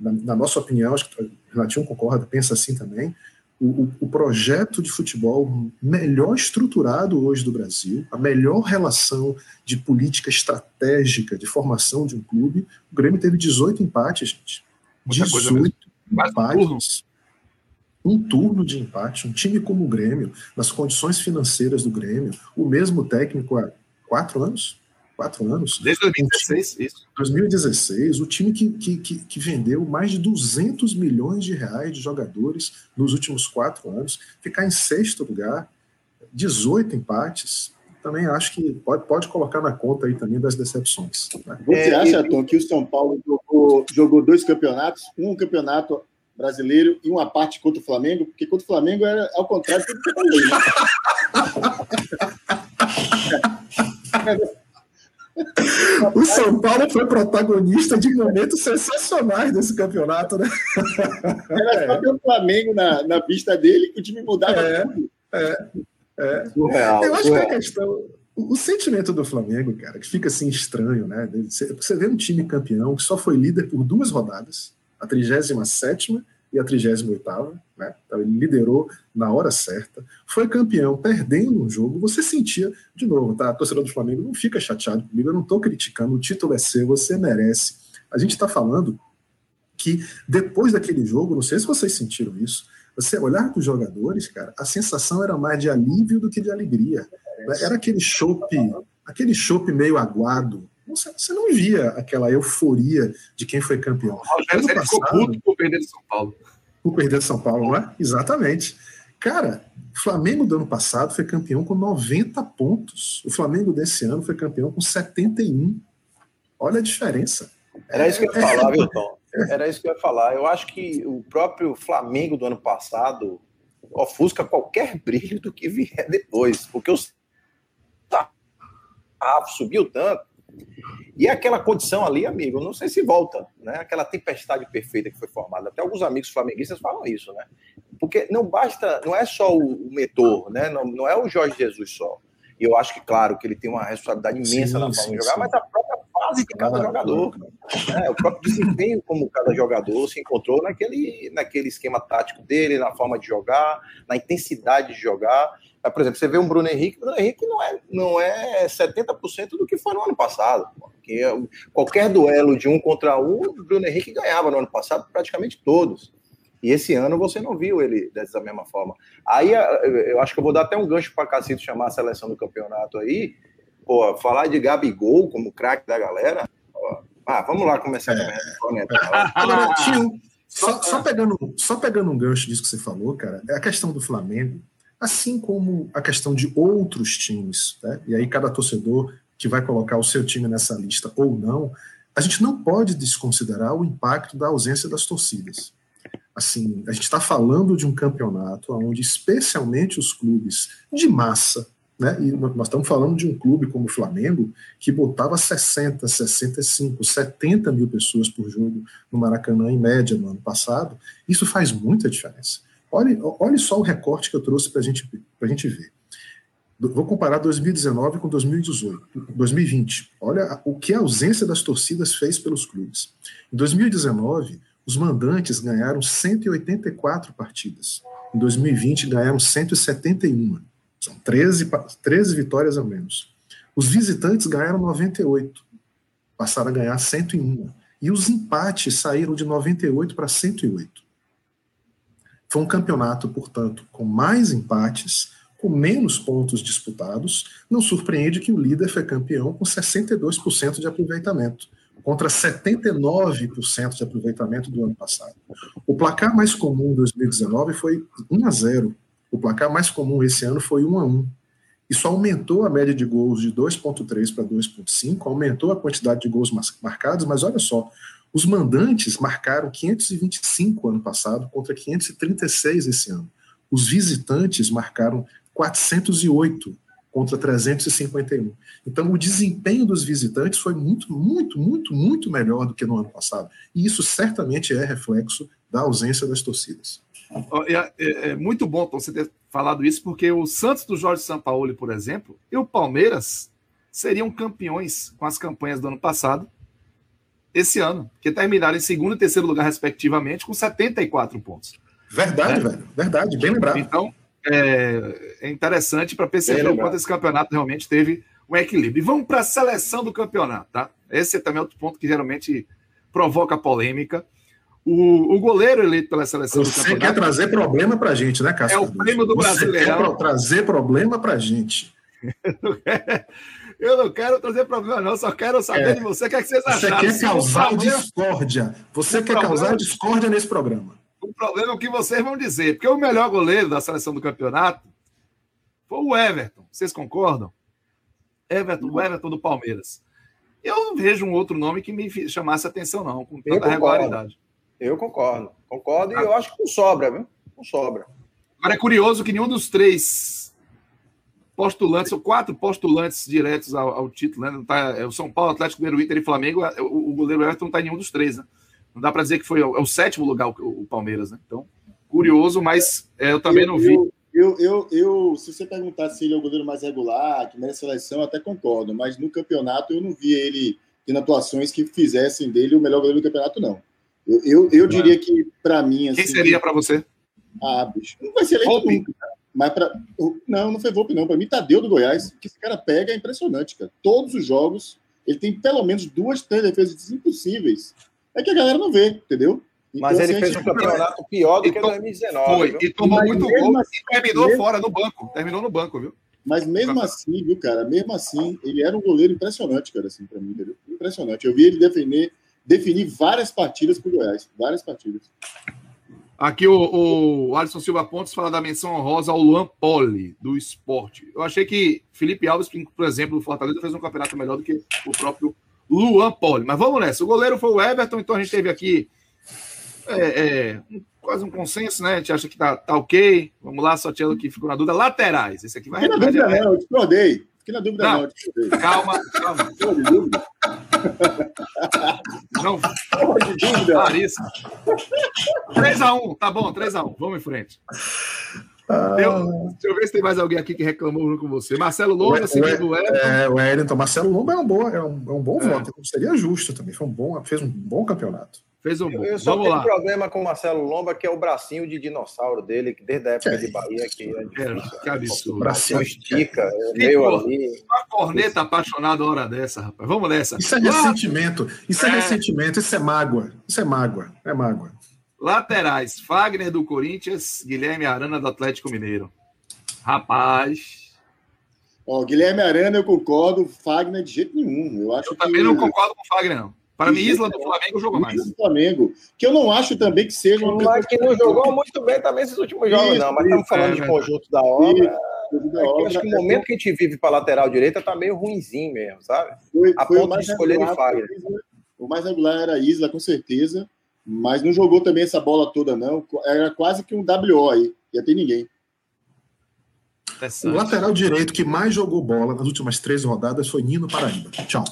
na, na nossa opinião, acho que o Renatinho concorda, pensa assim também, o, o, projeto de futebol melhor estruturado hoje do Brasil, a melhor relação de política estratégica de formação de um clube. O Grêmio teve 18 empates, gente. Muita 18 empates. Um turno de empate, um time como o Grêmio, nas condições financeiras do Grêmio, o mesmo técnico há quatro anos, quatro anos. Desde 2016, time, isso. 2016, o time que, que, que, que, vendeu mais de 200 milhões de reais de jogadores nos últimos quatro anos, ficar em sexto lugar, 18 empates. Também acho que pode, pode colocar na conta aí também das decepções. Né? Você é, acha, Tom, que o São Paulo jogou, jogou dois campeonatos, um campeonato brasileiro e uma parte contra o Flamengo? Porque contra o Flamengo era ao contrário do que eu falei, né? O São Paulo foi protagonista de momentos sensacionais desse campeonato, né? Era só ter o Flamengo na, na pista dele que o time mudava é, tudo. É, é. Surreal, Eu acho surreal. que a questão. O sentimento do Flamengo, cara, que fica assim estranho, né? Você vê um time campeão que só foi líder por duas rodadas, a 37 e a 38 né? Então ele liderou na hora certa, foi campeão perdendo um jogo. Você sentia, de novo, tá? A torcedor do Flamengo não fica chateado comigo, eu não estou criticando, o título é seu, você merece. A gente está falando que depois daquele jogo, não sei se vocês sentiram isso, você olhar para os jogadores, cara, a sensação era mais de alívio do que de alegria. Era aquele chope, aquele chope meio aguado, você, você não via aquela euforia de quem foi campeão. O Rogério passado, ficou puto por perder de São Paulo. Por perder de São Paulo, não é? Exatamente. Cara, o Flamengo do ano passado foi campeão com 90 pontos. O Flamengo desse ano foi campeão com 71. Olha a diferença. Era isso que eu ia falar, viu, Tom? Era isso que eu ia falar. Eu acho que o próprio Flamengo do ano passado ofusca qualquer brilho do que vier depois, porque os ah, subiu tanto e aquela condição ali, amigo, não sei se volta, né? Aquela tempestade perfeita que foi formada. Até alguns amigos flamenguistas falam isso, né? Porque não basta, não é só o Metor, né? Não, não é o Jorge Jesus só. E eu acho que, claro, que ele tem uma responsabilidade imensa sim, na forma de jogar, sim. mas a própria fase de cada jogador. Né? O próprio desempenho como cada jogador se encontrou naquele, naquele esquema tático dele, na forma de jogar, na intensidade de jogar. Mas, por exemplo, você vê um Bruno Henrique, Bruno Henrique não é, não é 70% do que foi no ano passado. Porque qualquer duelo de um contra um, o Bruno Henrique ganhava no ano passado, praticamente todos. E esse ano você não viu ele dessa mesma forma. Aí eu acho que eu vou dar até um gancho para Cacito chamar a seleção do campeonato aí. Pô, falar de Gabigol como craque da galera. ah, vamos lá começar é, a Agora, tio, só, só, pegando, só pegando um gancho disso que você falou, cara, é a questão do Flamengo assim como a questão de outros times, né? e aí cada torcedor que vai colocar o seu time nessa lista ou não, a gente não pode desconsiderar o impacto da ausência das torcidas. Assim, a gente está falando de um campeonato onde, especialmente os clubes de massa, né? E nós estamos falando de um clube como o Flamengo, que botava 60, 65, 70 mil pessoas por jogo no Maracanã, em média, no ano passado. Isso faz muita diferença. Olhe, olhe só o recorte que eu trouxe para gente, a gente ver. Vou comparar 2019 com 2018, 2020. Olha o que a ausência das torcidas fez pelos clubes. Em 2019, os mandantes ganharam 184 partidas. Em 2020, ganharam 171. São 13, 13 vitórias a menos. Os visitantes ganharam 98. Passaram a ganhar 101. E os empates saíram de 98 para 108. Foi um campeonato, portanto, com mais empates, com menos pontos disputados. Não surpreende que o líder foi campeão com 62% de aproveitamento contra 79% de aproveitamento do ano passado. O placar mais comum em 2019 foi 1 a 0. O placar mais comum esse ano foi 1 a 1. Isso aumentou a média de gols de 2.3 para 2.5, aumentou a quantidade de gols marcados, mas olha só, os mandantes marcaram 525 ano passado contra 536 esse ano. Os visitantes marcaram 408 contra 351. Então, o desempenho dos visitantes foi muito, muito, muito, muito melhor do que no ano passado. E isso certamente é reflexo da ausência das torcidas. É, é, é muito bom você ter falado isso, porque o Santos do Jorge Sampaoli, por exemplo, e o Palmeiras seriam campeões com as campanhas do ano passado, esse ano, que terminaram em segundo e terceiro lugar, respectivamente, com 74 pontos. Verdade, né? velho. Verdade, bem lembrado. Então, é, é interessante para perceber o quanto esse campeonato realmente teve um equilíbrio. E vamos para a seleção do campeonato, tá? Esse é também outro ponto que geralmente provoca polêmica. O, o goleiro eleito pela seleção Você do campeonato. Você quer trazer problema para a gente, né, Cássio? É o prêmio do Brasileirão. Quer trazer problema para a gente. Eu não quero trazer problema, não. Só quero saber é. de você o que, é que vocês acharam. Você quer causar discórdia. Você quer problema... causar discórdia nesse programa. O problema é o que vocês vão dizer, porque o melhor goleiro da seleção do campeonato foi o Everton. Vocês concordam? Everton, o Everton do Palmeiras. Eu não vejo um outro nome que me chamasse atenção, não, com tanta regularidade. Eu concordo. Concordo ah. e eu acho que não sobra, viu? Não sobra. Agora é curioso que nenhum dos três postulantes, ou quatro postulantes diretos ao, ao título, né? Não tá, é o São Paulo, Atlético Mineiro, Inter e Flamengo, é, o, o goleiro Everton não está em nenhum dos três, né? Não dá para dizer que foi é o sétimo lugar o, Palmeiras, né? Então, curioso, mas é, eu também eu, não vi. Eu, eu, eu, se você perguntar se ele é o goleiro mais regular, que merece seleção, até concordo, mas no campeonato eu não vi ele tendo atuações que fizessem dele o melhor goleiro do campeonato, não. Eu, eu, eu diria que, para mim. Assim, Quem seria para você? Ah, bicho. Não vai ser eleito nunca, Mas para. Não, não foi Volpe, não. Para mim, Tadeu do Goiás, que esse cara pega é impressionante, cara. Todos os jogos, ele tem pelo menos duas, três defesas impossíveis é que a galera não vê, entendeu? Então, Mas ele assim, fez um campeonato pior do que 2019. Foi, viu? e tomou muito gol assim, e terminou mesmo... fora no banco. Terminou no banco, viu? Mas mesmo assim, viu, cara? Mesmo assim, ele era um goleiro impressionante, cara, assim, pra mim, entendeu? Impressionante. Eu vi ele definir, definir várias partidas pro Goiás. Várias partidas. Aqui o, o Alisson Silva Pontes fala da menção honrosa ao Luan Poli, do esporte. Eu achei que Felipe Alves, por exemplo, do Fortaleza, fez um campeonato melhor do que o próprio Luan Poli. Mas vamos nessa. O goleiro foi o Everton, então a gente teve aqui é, é, quase um consenso, né? A gente acha que tá, tá ok. Vamos lá, só tinha que ficou na dúvida. Laterais. Esse aqui vai Fiquei na dúvida, não. Eu discordei. Fiquei na dúvida, não. não calma, calma. Não. De dúvida. Larissa. 3x1, tá bom, 3x1. Vamos em frente. Ah. Eu, deixa eu ver se tem mais alguém aqui que reclamou com você. Marcelo Lomba, o Wellington. É, o Wellington. Marcelo Lomba é um bom, é um, é um bom é. voto. Seria justo também. Foi um bom, fez um bom campeonato. Fez um bom. Eu só Vamos tenho lá. um problema com o Marcelo Lomba, que é o bracinho de dinossauro dele, que desde a época é. de Bahia que é difícil. Que absurdo. O bracinho estica, é meio ali. Uma corneta apaixonada hora dessa, rapaz. Vamos nessa. Isso é ressentimento. Isso é, é ressentimento. Isso é mágoa. Isso é mágoa. É mágoa. Laterais: Fagner do Corinthians, Guilherme Arana do Atlético Mineiro. Rapaz. Ó, Guilherme Arana, eu concordo. Fagner de jeito nenhum. Eu acho eu também não concordo com o Fagner, não. Para mim, Isla do Flamengo jogou mais. do Flamengo. Que eu não acho também que seja uma. Mas que não jogou muito bem também esses últimos jogos, isso, não. Mas estamos falando é, de conjunto da obra. Isso, é acho que o momento que a gente vive para lateral direita tá meio ruimzinho mesmo, sabe? Foi, a foi ponto de escolher de Fagner. O mais regular era a Isla, com certeza. Mas não jogou também essa bola toda, não. Era quase que um WO aí, ia ter ninguém. O lateral direito que mais jogou bola nas últimas três rodadas foi Nino Paraíba. Tchau.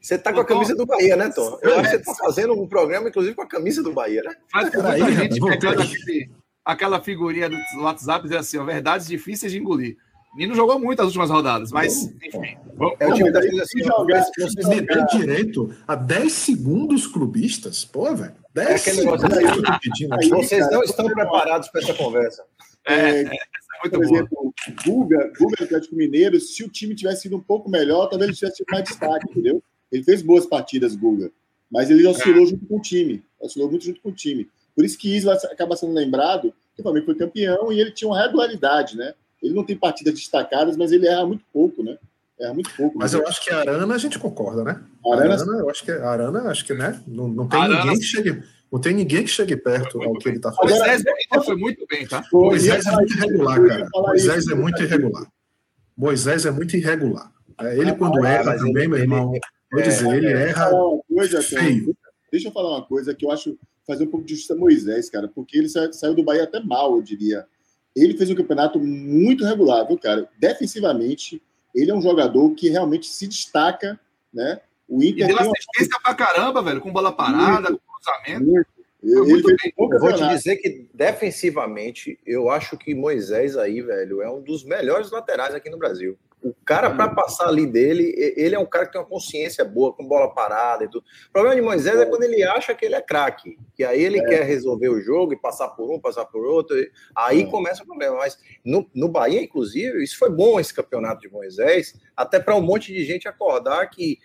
Você tá com a camisa do Bahia, né, Tom? Eu acho que você tá fazendo um programa, inclusive, com a camisa do Bahia, né? Faz com muita gente pegando aquele, aquela figurinha do WhatsApp e dizer assim, ó, verdades difíceis de engolir. Nino jogou muito as últimas rodadas, mas, enfim. É o time da assim, jogar, vocês me dão direito a 10 segundos clubistas? Pô, velho. 10 é segundos. Aí, vocês não estão preparados para essa conversa. É, é, é muito por exemplo, Guga, Guga do Atlético Mineiro, se o time tivesse sido um pouco melhor, talvez ele tivesse tido mais destaque, entendeu? Ele fez boas partidas, Guga, mas ele oscilou é. junto com o time, oscilou muito junto com o time. Por isso que Isla acaba sendo lembrado que o Flamengo foi campeão e ele tinha uma regularidade, né? Ele não tem partidas destacadas, mas ele erra muito pouco, né? Erra muito pouco. Mas né? eu acho que a Arana a gente concorda, né? Arana, Arana eu acho que a Arana, acho que, né? Não, não tem Arana, ninguém que chegue. Não tem ninguém que chegue perto ao que ele está fazendo. Moisés foi muito bem, tá? Moisés é muito irregular, cara. Moisés é muito irregular. Moisés é muito irregular. É, ele, quando erra também, meu irmão, Vou dizer, ele é, erra. Coisa, feio. Deixa eu falar uma coisa que eu acho fazer um pouco de justiça a Moisés, cara, porque ele saiu do Bahia até mal, eu diria. Ele fez um campeonato muito regular, viu, cara? Defensivamente, ele é um jogador que realmente se destaca, né? O Inter. E deu assistência uma... pra caramba, velho, com bola parada, muito, com cruzamento. Muito. Eu, muito bem. eu vou te dizer que defensivamente, eu acho que Moisés aí, velho, é um dos melhores laterais aqui no Brasil. O cara, para passar ali dele, ele é um cara que tem uma consciência boa, com bola parada e tudo. O problema de Moisés é quando ele acha que ele é craque, que aí ele é. quer resolver o jogo e passar por um, passar por outro. Aí é. começa o problema. Mas no, no Bahia, inclusive, isso foi bom esse campeonato de Moisés, até para um monte de gente acordar que.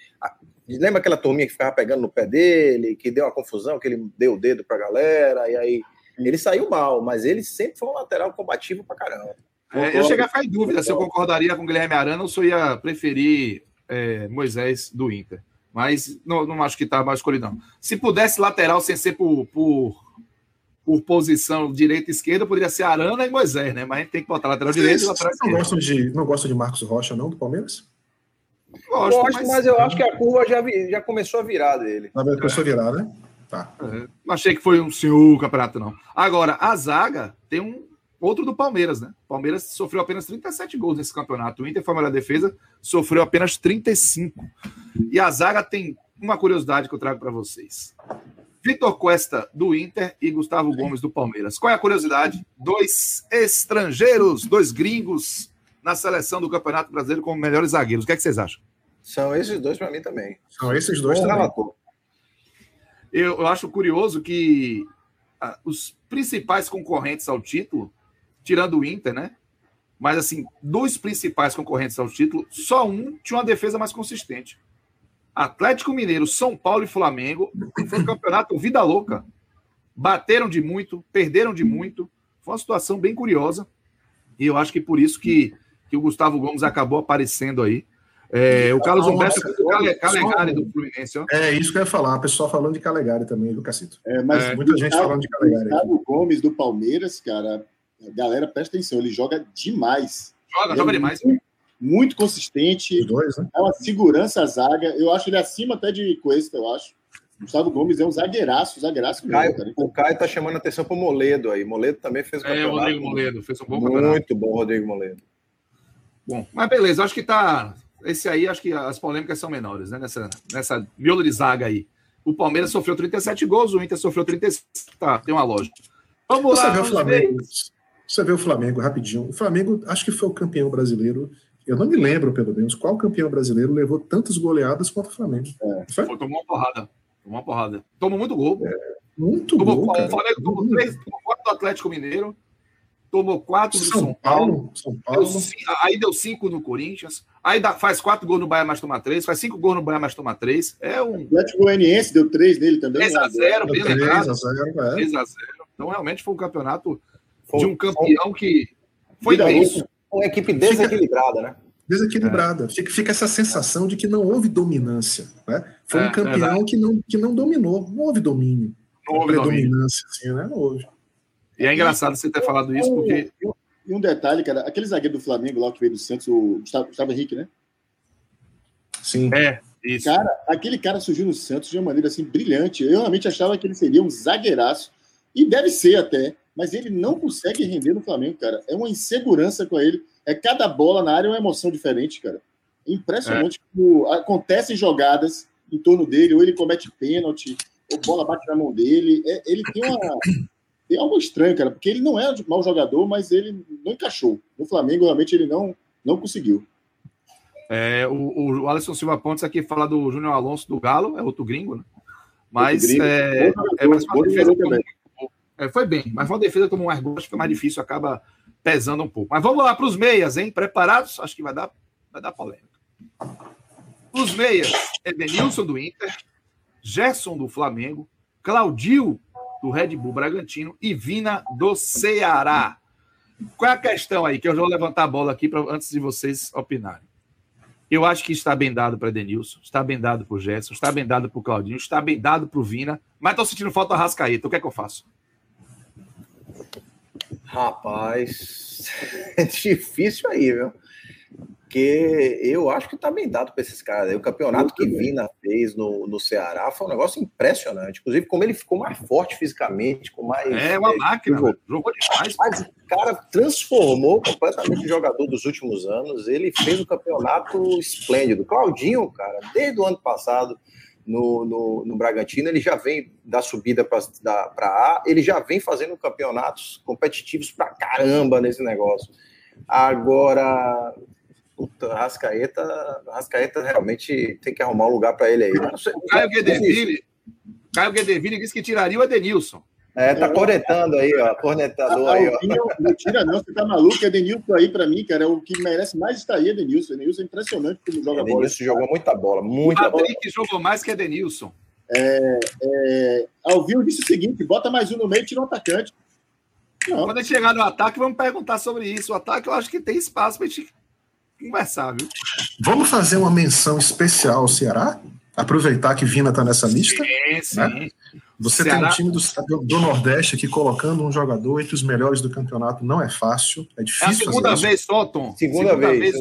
Lembra aquela turminha que ficava pegando no pé dele, que deu uma confusão, que ele deu o dedo pra galera, e aí ele saiu mal, mas ele sempre foi um lateral combativo pra caramba. É, eu cheguei a ficar em dúvida se eu concordaria com o Guilherme Arana ou se eu ia preferir é, Moisés do Inter. Mas não, não acho que está mais escolhido, Se pudesse lateral sem ser por, por, por posição direita e esquerda, poderia ser Arana e Moisés, né? Mas a gente tem que botar lateral direito e lateral. Não gostam de, não gosto de Marcos Rocha, não, do Palmeiras? Gosto, Gosto mas... mas... eu acho que a curva já, já começou a virar dele. Já começou a virar, né? Tá. É, não achei que foi um senhor campeonato, não. Agora, a zaga tem um, outro do Palmeiras, né? O Palmeiras sofreu apenas 37 gols nesse campeonato. O Inter foi a melhor defesa, sofreu apenas 35. E a zaga tem uma curiosidade que eu trago para vocês. Vitor Cuesta, do Inter, e Gustavo Gomes, do Palmeiras. Qual é a curiosidade? Dois estrangeiros, dois gringos na seleção do Campeonato Brasileiro como melhores zagueiros. O que, é que vocês acham? São esses dois para mim também. São esses dois Bom também. Eu, eu acho curioso que ah, os principais concorrentes ao título tirando o Inter, né? Mas, assim, dos principais concorrentes ao título, só um tinha uma defesa mais consistente. Atlético Mineiro, São Paulo e Flamengo. Foi um campeonato vida louca. Bateram de muito, perderam de muito. Foi uma situação bem curiosa. E eu acho que por isso que, que o Gustavo Gomes acabou aparecendo aí. É, o Carlos Humberto Calegari do Fluminense. Ó. É isso que eu ia falar. O pessoal falando de Calegari também, do Cacito. É, mas é, muita gente falando de Calegari. O Gustavo Gomes do Palmeiras, cara, galera, presta atenção, ele joga demais. Joga, joga é demais. Muito, muito consistente. Dois, né? É uma segurança à zaga. Eu acho ele acima até de Cuesta, eu acho. Gustavo Gomes é um zagueiraço, zagueiraço Caio, mesmo, O Caio tá chamando atenção pro Moledo aí. Moledo também fez um É, o Rodrigo Moledo fez um bom Muito campeonato. bom, Rodrigo Moledo. Bom, mas beleza, acho que tá. Esse aí, acho que as polêmicas são menores, né? Nessa, nessa miolo de zaga aí. O Palmeiras sofreu 37 gols, o Inter sofreu 36. Tá, tem uma lógica. Vamos Você lá. O Flamengo. Ver. Você vê o Flamengo rapidinho. O Flamengo, acho que foi o campeão brasileiro. Eu não me lembro, pelo menos, qual campeão brasileiro levou tantas goleadas quanto o Flamengo. É. Foi? Foi, tomou uma porrada. Tomou uma porrada. Tomou muito gol. É, muito tomou, gol. O Flamengo tomou três, tomou quatro do Atlético Mineiro, tomou quatro do São, São Paulo. Paulo. São Paulo. Deu, aí deu cinco no Corinthians. Aí dá, faz quatro gols no Bahia, mais toma três. Faz cinco gols no Bahia, mais toma três. É um. O Atlético Goianiense deu três nele também. 3x0, bem lembrado. 3x0. Então, realmente foi um campeonato de um campeão que foi isso. Uma equipe desequilibrada, fica, né? Desequilibrada. É. Fica, fica, essa sensação de que não houve dominância. Né? Foi é, um campeão que, não, que não dominou. Não houve domínio. Não houve predominância, assim, né? Não houve. E é engraçado você ter falado isso, porque. E um detalhe, cara, aquele zagueiro do Flamengo lá que veio do Santos, o Gustavo, Gustavo Henrique, né? Sim. É. Isso. Cara, aquele cara surgiu no Santos de uma maneira assim brilhante. Eu realmente achava que ele seria um zagueiraço, e deve ser até, mas ele não consegue render no Flamengo, cara. É uma insegurança com ele. É cada bola na área é uma emoção diferente, cara. É impressionante é. como acontecem jogadas em torno dele, ou ele comete pênalti, ou bola bate na mão dele. É, ele tem uma. Tem algo estranho, cara, porque ele não é um mau jogador, mas ele não encaixou. No Flamengo, realmente, ele não, não conseguiu. É, o, o Alisson Silva Pontes aqui fala do Júnior Alonso do Galo, é outro gringo, né? Mas, gringo. É, é, defesa como, é, foi bem, mas uma defesa como um argote fica mais difícil, acaba pesando um pouco. Mas vamos lá para os meias, hein? Preparados? Acho que vai dar, vai dar polêmica. Os meias, Edenilson do Inter, Gerson do Flamengo, Claudio do Red Bull Bragantino e Vina do Ceará. Qual é a questão aí? Que eu já vou levantar a bola aqui pra, antes de vocês opinarem. Eu acho que está bem dado para Denilson, está bem dado para o Gerson, está bem dado para o Claudinho, está bem dado para o Vina, mas estou sentindo falta do. O que é que eu faço? Rapaz, é difícil aí, viu? porque eu acho que tá bem dado para esses caras. O campeonato que Vina fez no, no Ceará foi um negócio impressionante. Inclusive, como ele ficou mais forte fisicamente, com mais. É, uma é, máquina, jogou, jogou demais. Mas o cara transformou completamente o jogador dos últimos anos. Ele fez um campeonato esplêndido. Claudinho, cara, desde o ano passado. No, no, no Bragantino, ele já vem da subida para A, ele já vem fazendo campeonatos competitivos para caramba nesse negócio. Agora, Puta, Rascaeta, Rascaeta realmente tem que arrumar um lugar para ele aí. Caio Guedeville, Caio Guedeville disse que tiraria o Edenilson. É, tá cornetando aí, ó. Cornetador ah, aí, ó. Não tira, não, você tá maluco. Edenilson aí, pra mim, cara, é o que merece mais estar aí, Edenilson. Edenilson é impressionante como joga Edenilson bola. Edenilson jogou muita bola, muita o bola. que jogou mais que Edenilson. É, é, Alvio disse o seguinte: bota mais um no meio e tira um atacante. Não. Quando a gente chegar no ataque, vamos perguntar sobre isso. O ataque, eu acho que tem espaço pra gente conversar, viu? Vamos fazer uma menção especial ao Ceará? Aproveitar que Vina está nessa lista. Sim, sim. Né? Você Ceará... tem um time do, do, Nordeste aqui colocando um jogador entre os melhores do campeonato, não é fácil, é difícil. É a segunda vez só, Tom. Segunda, segunda vez. vez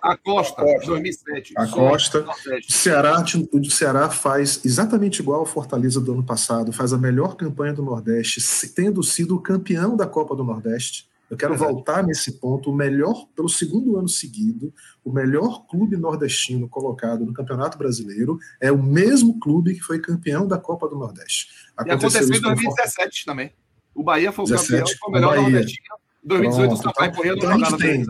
a Costa, 2007. A Costa. O Ceará, o Ceará faz exatamente igual ao Fortaleza do ano passado, faz a melhor campanha do Nordeste, tendo sido o campeão da Copa do Nordeste. Eu quero Verdade. voltar nesse ponto. O melhor, pelo segundo ano seguido, o melhor clube nordestino colocado no Campeonato Brasileiro é o mesmo clube que foi campeão da Copa do Nordeste. Aconteceu e aconteceu em 2017 também. O Bahia foi o 17, campeão, foi o melhor Bahia. nordestino. Em 2018 Pronto, o Sampaio então, então, a gente tem,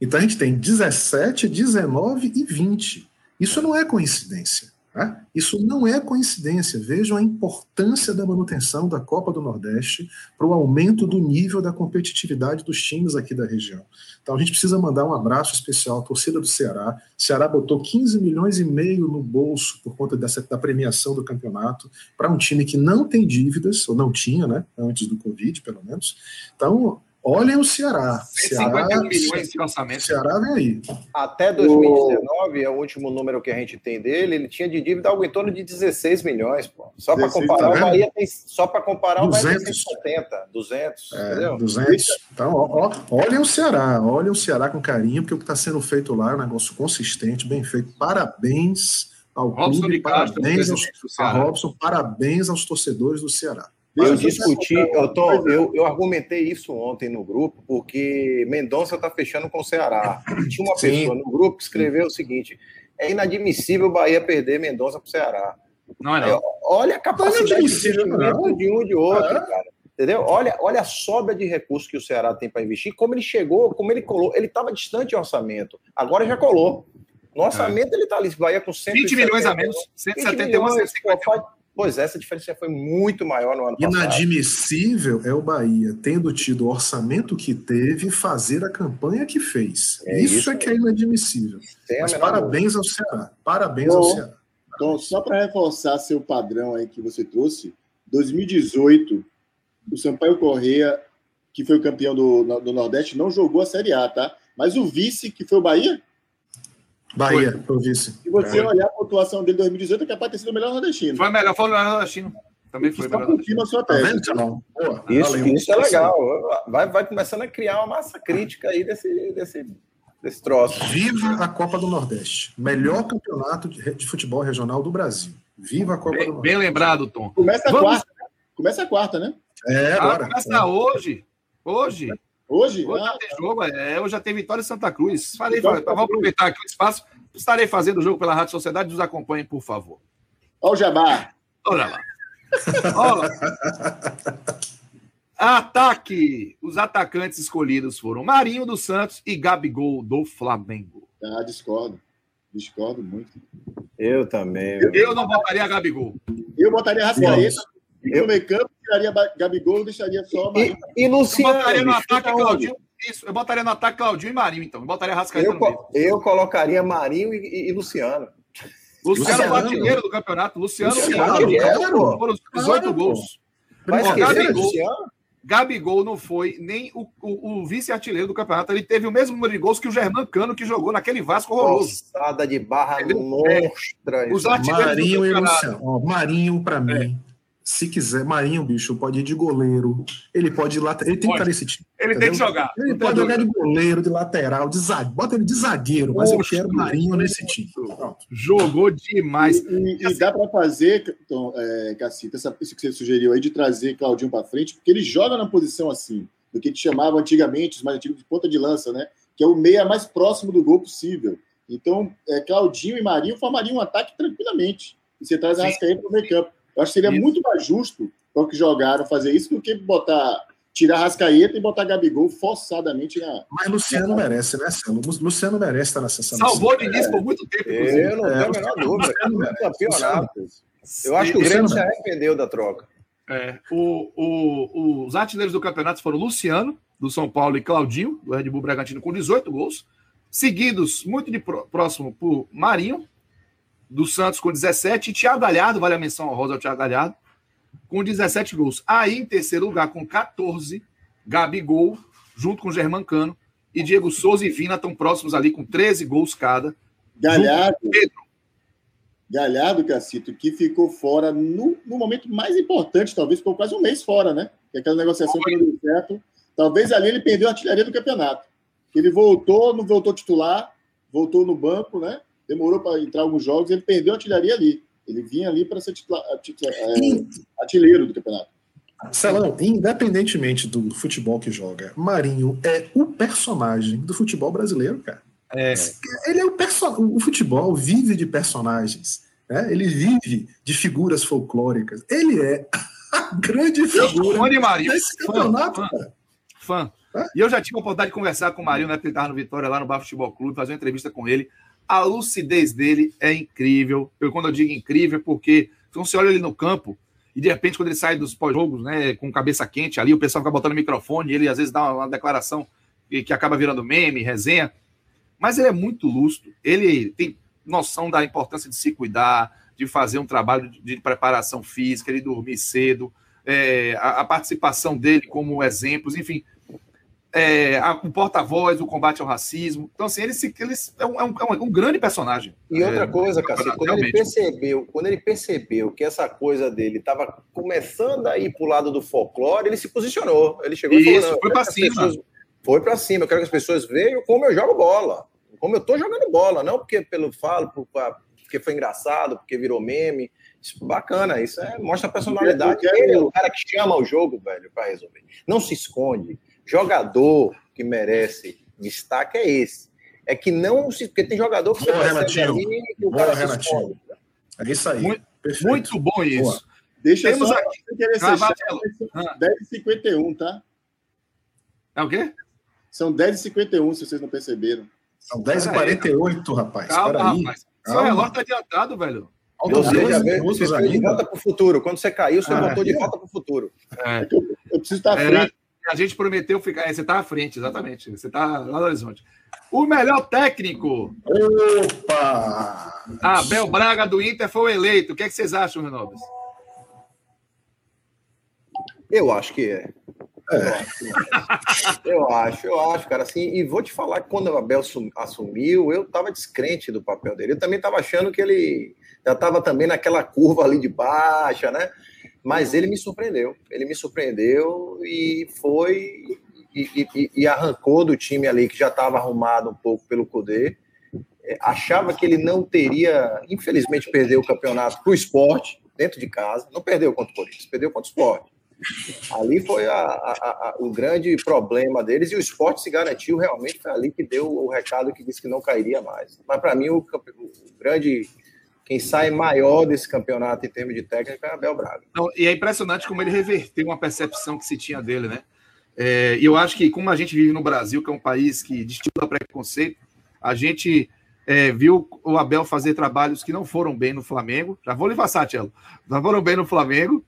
então a gente tem 17, 19 e 20. Isso não é coincidência. Né? Isso não é coincidência. Vejam a importância da manutenção da Copa do Nordeste para o aumento do nível da competitividade dos times aqui da região. Então a gente precisa mandar um abraço especial à torcida do Ceará. O Ceará botou 15 milhões e meio no bolso por conta dessa, da premiação do campeonato para um time que não tem dívidas, ou não tinha, né? Antes do Covid, pelo menos. Então, Olhem o Ceará. 150 Ceará, milhões de orçamento. Ceará vem aí. Até 2019, é o último número que a gente tem dele, ele tinha de dívida algo em torno de 16 milhões, pô. Só para comparar, tá o Bahia tem só para comparar 200. o Bahia tem 70, 200, é, entendeu? 200. Então, ó, ó, olhem o Ceará, olhem o Ceará com carinho, porque o que está sendo feito lá é um negócio consistente, bem feito. Parabéns ao Robson clube, parabéns aos, a Robson, parabéns aos torcedores do Ceará. Eu discuti, eu, tô, eu, eu argumentei isso ontem no grupo, porque Mendonça está fechando com o Ceará. Tinha uma Sim. pessoa no grupo que escreveu o seguinte: é inadmissível o Bahia perder Mendonça para o Ceará. Não é não. Olha a capacidade de investimento de um de outro, é. cara. Entendeu? Olha, olha a sobra de recursos que o Ceará tem para investir, como ele chegou, como ele colou. Ele estava distante de orçamento, agora já colou. No orçamento é. ele está ali, Bahia com 120 milhões a menos, 171 milhões, 150. Pois essa diferença foi muito maior no ano passado. Inadmissível é o Bahia, tendo tido o orçamento que teve, fazer a campanha que fez. É isso, isso, é que é inadmissível. Mas parabéns ao Ceará. Parabéns Bom, ao Ceará. Então, só para reforçar seu padrão aí que você trouxe, 2018, o Sampaio Correia, que foi o campeão do, do Nordeste, não jogou a Série A, tá? Mas o vice, que foi o Bahia, Bahia, foi. vice. Se você é. olhar a pontuação dele em 2018, é capaz de ter sido o melhor nordestino. Foi melhor, foi o melhor nordestino. Também foi melhor. Confirma sua tá tese. Tá isso, isso é legal. Vai, vai começando a criar uma massa crítica aí desse, desse desse troço. Viva a Copa do Nordeste. Melhor campeonato de, de futebol regional do Brasil. Viva a Copa bem, do Nordeste. Bem lembrado, Tom. Começa a Vamos... quarta. Né? Começa a quarta, né? É, agora. Ah, começa é. hoje. Hoje. Hoje? Hoje ah, já tem jogo, é, hoje já tem Vitória e Santa Cruz. Falei, falei vamos aproveitar aqui o espaço. Estarei fazendo o jogo pela Rádio Sociedade. Nos acompanhem, por favor. Olha o Jabá. Olha lá. Olha. Ataque! Os atacantes escolhidos foram Marinho dos Santos e Gabigol do Flamengo. Ah, discordo. Discordo muito. Eu também. Eu, eu não botaria Gabigol. Eu botaria Rascaeta. E no meio campo, tiraria Gabigol e deixaria só Marinho. E, e Luciano? Eu botaria no ataque Claudinho. Isso, eu botaria no ataque Claudinho e Marinho, então. Eu botaria Rascaeta eu, no meio. Eu colocaria Marinho e, e Luciano. Luciano, Luciano artilheiro do campeonato. Luciano, Luciano foram os 18 gols. Mas Ó, Gabigol, Gabigol não foi nem o, o, o vice-artilheiro do campeonato. Ele teve o mesmo número de gols que o Germán Cano, que jogou naquele Vasco horroroso. Passada de barra monstra. Os artilheiros Marinho e Luciano. Marinho, para mim, se quiser, Marinho, bicho, pode ir de goleiro. Ele pode ir lateral. Ele tem que estar nesse time. Ele entendeu? tem que jogar. Ele pode jogar de goleiro, de lateral, de zagueiro. Bota ele de zagueiro, mas Poxa, eu quero Marinho nesse time. Pronto. Jogou demais. E, e, e dá para fazer, então, é, Cacita, essa, isso que você sugeriu aí de trazer Claudinho para frente, porque ele joga na posição assim, do que te chamava antigamente, os mais antigos de ponta de lança, né? Que é o meia mais próximo do gol possível. Então, é, Claudinho e Marinho formariam um ataque tranquilamente. E você traz a Rascaeta para o meio campo. Eu acho que seria isso. muito mais justo para o que jogaram fazer isso do que botar tirar Rascaeta e botar Gabigol forçadamente na. Mas Luciano na... merece, né, Sano? Luciano merece estar nessa seleção. Salvou de início é. por muito tempo, inclusive. Eu não tenho a menor dúvida. Eu acho que o Grêmio se arrependeu da troca. É, o, o, os artilheiros do campeonato foram Luciano, do São Paulo, e Claudinho, do Red Bull Bragantino, com 18 gols. Seguidos, muito de próximo, por Marinho, do Santos com 17, e Thiago Galhardo, vale a menção honrosa ao Thiago Galhardo, com 17 gols. Aí, em terceiro lugar, com 14, Gabigol, junto com Germancano, e Diego Souza e Vina estão próximos ali com 13 gols cada. Galhardo. Pedro. Galhardo, Cacito, que ficou fora no, no, momento mais importante, talvez ficou quase um mês fora, né? Que é aquela negociação que não deu certo. Talvez ali ele perdeu a artilharia do campeonato. Ele voltou, não voltou titular, voltou no banco, né? Demorou para entrar alguns jogos, ele perdeu a artilharia ali. Ele vinha ali para ser titula, titula, é, artilheiro do campeonato. Celão, independentemente do futebol que joga, Marinho é o personagem do futebol brasileiro, cara. É. Ele é o personagem. O futebol vive de personagens. Né? Ele vive de figuras folclóricas. Ele é a grande figura fã de Marinho. desse campeonato, fã, cara. Fã. fã. E eu já tive a oportunidade de conversar com o Marinho, né? Porque ele estava no Vitória, lá no Bar Futebol Clube, fazer uma entrevista com ele. A lucidez dele é incrível. Eu, quando eu digo incrível, é porque então, você olha ele no campo e de repente, quando ele sai dos pós-jogos, né, com cabeça quente ali, o pessoal fica botando o microfone, ele às vezes dá uma, uma declaração que, que acaba virando meme, resenha. Mas ele é muito lúcido. Ele tem noção da importância de se cuidar, de fazer um trabalho de, de preparação física, de dormir cedo, é, a, a, participação dele como exemplos, enfim é, a, o porta-voz, o combate ao racismo. Então, assim, ele, se, ele é, um, é, um, é um grande personagem. E outra é, coisa, Cacete, quando ele percebeu, quando ele percebeu que essa coisa dele estava começando a ir para o lado do folclore, ele se posicionou. Ele chegou Isso, e falou, foi para cima. Pessoas, foi para cima. Eu quero que as pessoas vejam como eu jogo bola. Como eu estou jogando bola, não porque pelo falo, porque foi engraçado, porque virou meme. Isso, bacana, isso é, mostra a personalidade. Ele é o cara que chama o jogo, velho, para resolver. Não se esconde jogador que merece destaque é esse. É que não se. Porque tem jogador que Boa, você Renatinho. ali que o Boa, cara Renatinho. É isso aí. Muito, muito bom isso. Boa. Deixa Temos só aqui. Ah. 10h51, tá? É o quê? São 10h51, se vocês não perceberam. São 10h48, rapaz. Calma, rapaz. Seu relógio tá adiantado, velho. Veio, você foi de volta para o futuro. Quando você caiu, você ah, voltou de volta para o futuro. É. Eu, eu preciso estar à frente a gente prometeu ficar. É, você está à frente, exatamente. Você está lá no horizonte. O melhor técnico. Opa! Abel Braga do Inter foi o eleito. O que, é que vocês acham, Renovas? Eu acho que é. é. Eu acho, eu acho, cara. Assim, e vou te falar que quando o Abel assumiu, eu estava descrente do papel dele. Eu também estava achando que ele já estava também naquela curva ali de baixa, né? Mas ele me surpreendeu. Ele me surpreendeu e foi e, e, e, arrancou do time ali que já estava arrumado um pouco pelo Cudê. É, achava que ele não teria, infelizmente, perdeu o campeonato para o esporte, dentro de casa. Não perdeu contra o Corinthians, perdeu contra o esporte. Ali foi a, a, a, o grande problema deles e o esporte se garantiu realmente. Ali que deu o recado que disse que não cairia mais. Mas para mim, o, o, grande. Quem sai maior desse campeonato em termos de técnica é Abel Braga. E é impressionante como ele reverteu uma percepção que se tinha dele, né? É, e eu acho que, como a gente vive no Brasil, que é um país que destila preconceito, a gente é, viu o Abel fazer trabalhos que não foram bem no Flamengo. Já vou lhe passar, Tchelo. Não foram bem no Flamengo,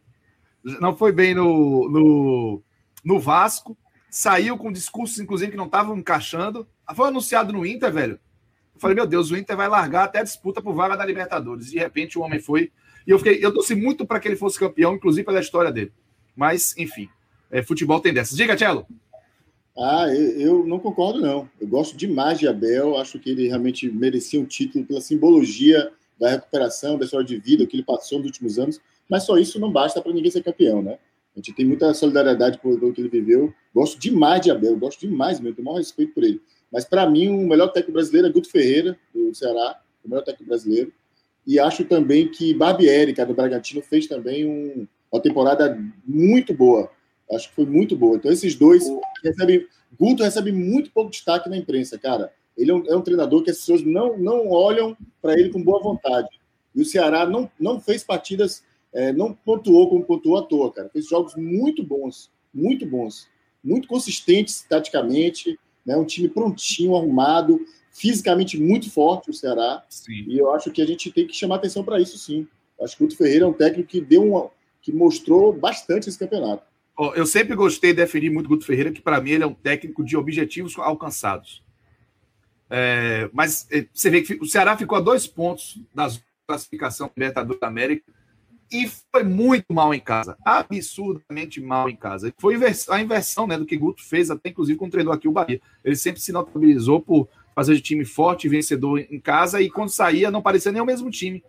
não foi bem no, no, no Vasco, saiu com discursos, inclusive, que não estavam encaixando. Foi anunciado no Inter, velho. Eu falei, meu Deus, o Inter vai largar até a disputa por vaga da Libertadores. De repente, o homem foi. E eu fiquei, eu torci muito para que ele fosse campeão, inclusive pela história dele. Mas, enfim, é, futebol tem dessas. Diga, Tchelo. Ah, eu, não concordo, não. Eu gosto demais de Abel, acho que ele realmente merecia um título pela simbologia da recuperação, da história de vida que ele passou nos últimos anos, mas só isso não basta para ninguém ser campeão, né? A gente tem muita solidariedade por o que ele viveu. Gosto demais de Abel, gosto demais mesmo, tenho o maior respeito por ele. Mas para mim, o melhor técnico brasileiro é Guto Ferreira, do Ceará, o melhor técnico brasileiro. E acho também que Barbieri, cara, do Bragantino, fez também um, uma temporada muito boa Acho que foi muito boa. Então, esses dois recebem. Guto recebe muito pouco destaque na imprensa, cara. Ele é um, é um treinador que as pessoas não, não olham para ele com boa vontade. E o Ceará não, não fez partidas, é, não pontuou como pontuou à toa, cara. Fez jogos muito bons, muito bons, muito consistentes taticamente, né? um time prontinho, arrumado, fisicamente muito forte o Ceará. Sim. E eu acho que a gente tem que chamar atenção para isso, sim. Acho que o Guto Ferreira é um técnico que deu uma, que mostrou bastante esse campeonato. Eu sempre gostei de definir muito Guto Ferreira, que para mim ele é um técnico de objetivos alcançados. É, mas é, você vê que o Ceará ficou a dois pontos da classificação Libertadores da América e foi muito mal em casa, absurdamente mal em casa. Foi a inversão né, do que Guto fez, até inclusive com o treinador aqui, o Bahia. Ele sempre se notabilizou por fazer de time forte, vencedor em casa, e quando saía não parecia nem o mesmo time.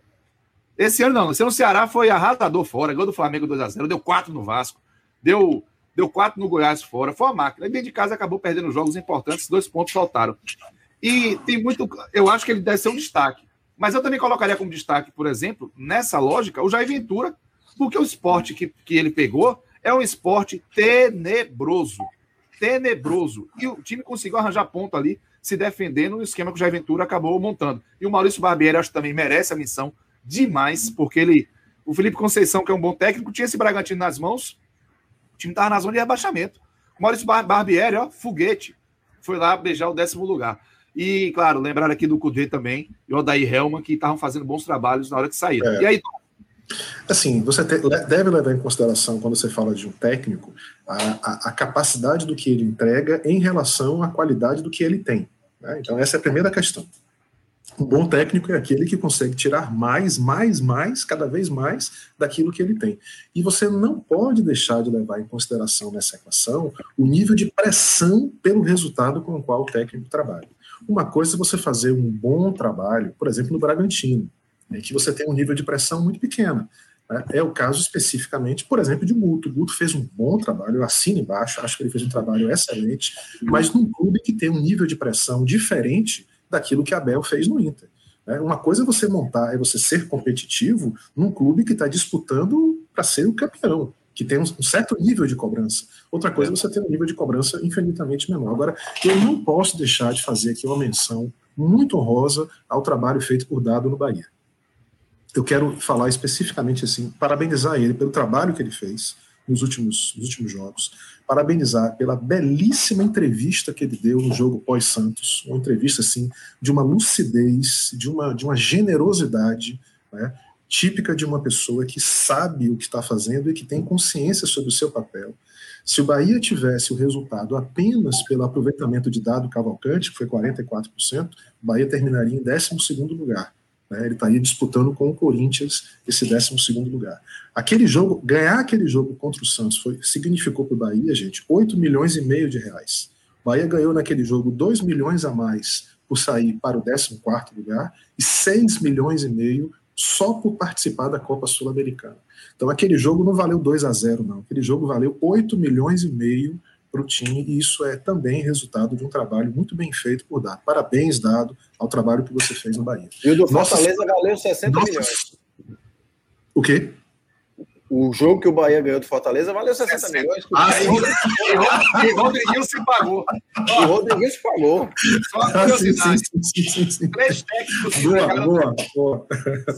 Esse ano não, esse ano o Ceará foi arrasador fora, gol do Flamengo 2x0, deu 4 no Vasco deu, deu quatro no Goiás fora, foi uma máquina. E dentro de casa acabou perdendo jogos importantes, dois pontos faltaram. E tem muito. Eu acho que ele deve ser um destaque. Mas eu também colocaria como destaque, por exemplo, nessa lógica, o Jair Ventura, porque o esporte que, que ele pegou é um esporte tenebroso. Tenebroso. E o time conseguiu arranjar ponto ali, se defendendo no esquema que o Jair Ventura acabou montando. E o Maurício Barbieri, acho que também merece a missão demais, porque ele. O Felipe Conceição, que é um bom técnico, tinha esse Bragantino nas mãos, o time estava na zona de rebaixamento. O Maurício Barbieri, ó, foguete, foi lá beijar o décimo lugar. E, claro, lembrar aqui do Cudê também e o Odair Helman, que estavam fazendo bons trabalhos na hora que saíram. É. E aí, Assim, você te, deve levar em consideração, quando você fala de um técnico, a, a, a, capacidade do que ele entrega em relação à qualidade do que ele tem. Né? Então, essa é a primeira questão. Um bom técnico é aquele que consegue tirar mais, mais, mais, cada vez mais daquilo que ele tem. E você não pode deixar de levar em consideração nessa equação o nível de pressão pelo resultado com o qual o técnico trabalha. Uma coisa é você fazer um bom trabalho, por exemplo, no Bragantino, em que você tem um nível de pressão muito pequena. Né? É o caso especificamente, por exemplo, de Guto. Guto fez um bom trabalho, eu assino embaixo, acho que ele fez um trabalho excelente, mas num clube que tem um nível de pressão diferente daquilo que Abel fez no Inter. Né? Uma coisa é você montar, é você ser competitivo num clube que está disputando para ser o campeão, que tem um, certo nível de cobrança. Outra coisa é você ter um nível de cobrança infinitamente menor. Agora, eu não posso deixar de fazer aqui uma menção muito honrosa ao trabalho feito por Dado no Bahia. Eu quero falar especificamente assim, parabenizar ele pelo trabalho que ele fez nos últimos, nos últimos jogos, parabenizar pela belíssima entrevista que ele deu no jogo pós-Santos, uma entrevista assim de uma lucidez, de uma, de uma generosidade, né, típica de uma pessoa que sabe o que está fazendo e que tem consciência sobre o seu papel. Se o Bahia tivesse o resultado apenas pelo aproveitamento de dado Cavalcante, que foi 44%, o Bahia terminaria em 12 lugar. Né? Ele estaria disputando com o Corinthians esse 12 lugar. Aquele jogo, ganhar aquele jogo contra o Santos foi, significou para o Bahia, gente, 8 milhões e meio de reais. O Bahia ganhou naquele jogo 2 milhões a mais por sair para o 14 lugar e 6 milhões e meio só por participar da Copa Sul-Americana. Então aquele jogo não valeu 2 a 0 não. Aquele jogo valeu 8 milhões e meio para o time, e isso é também resultado de um trabalho muito bem feito por Dado. Parabéns, Dado, ao trabalho que você fez no Bahia. E o do Fortaleza valeu 60 Nossa... milhões. O quê? O jogo que o Bahia ganhou do Fortaleza valeu 60, 60. milhões. Ah, e Rodriguinho se pagou. E Rodriguinho se pagou. Só uma curiosidade. Sim, sim, sim, três técnicos boa, ficaram... boa, boa.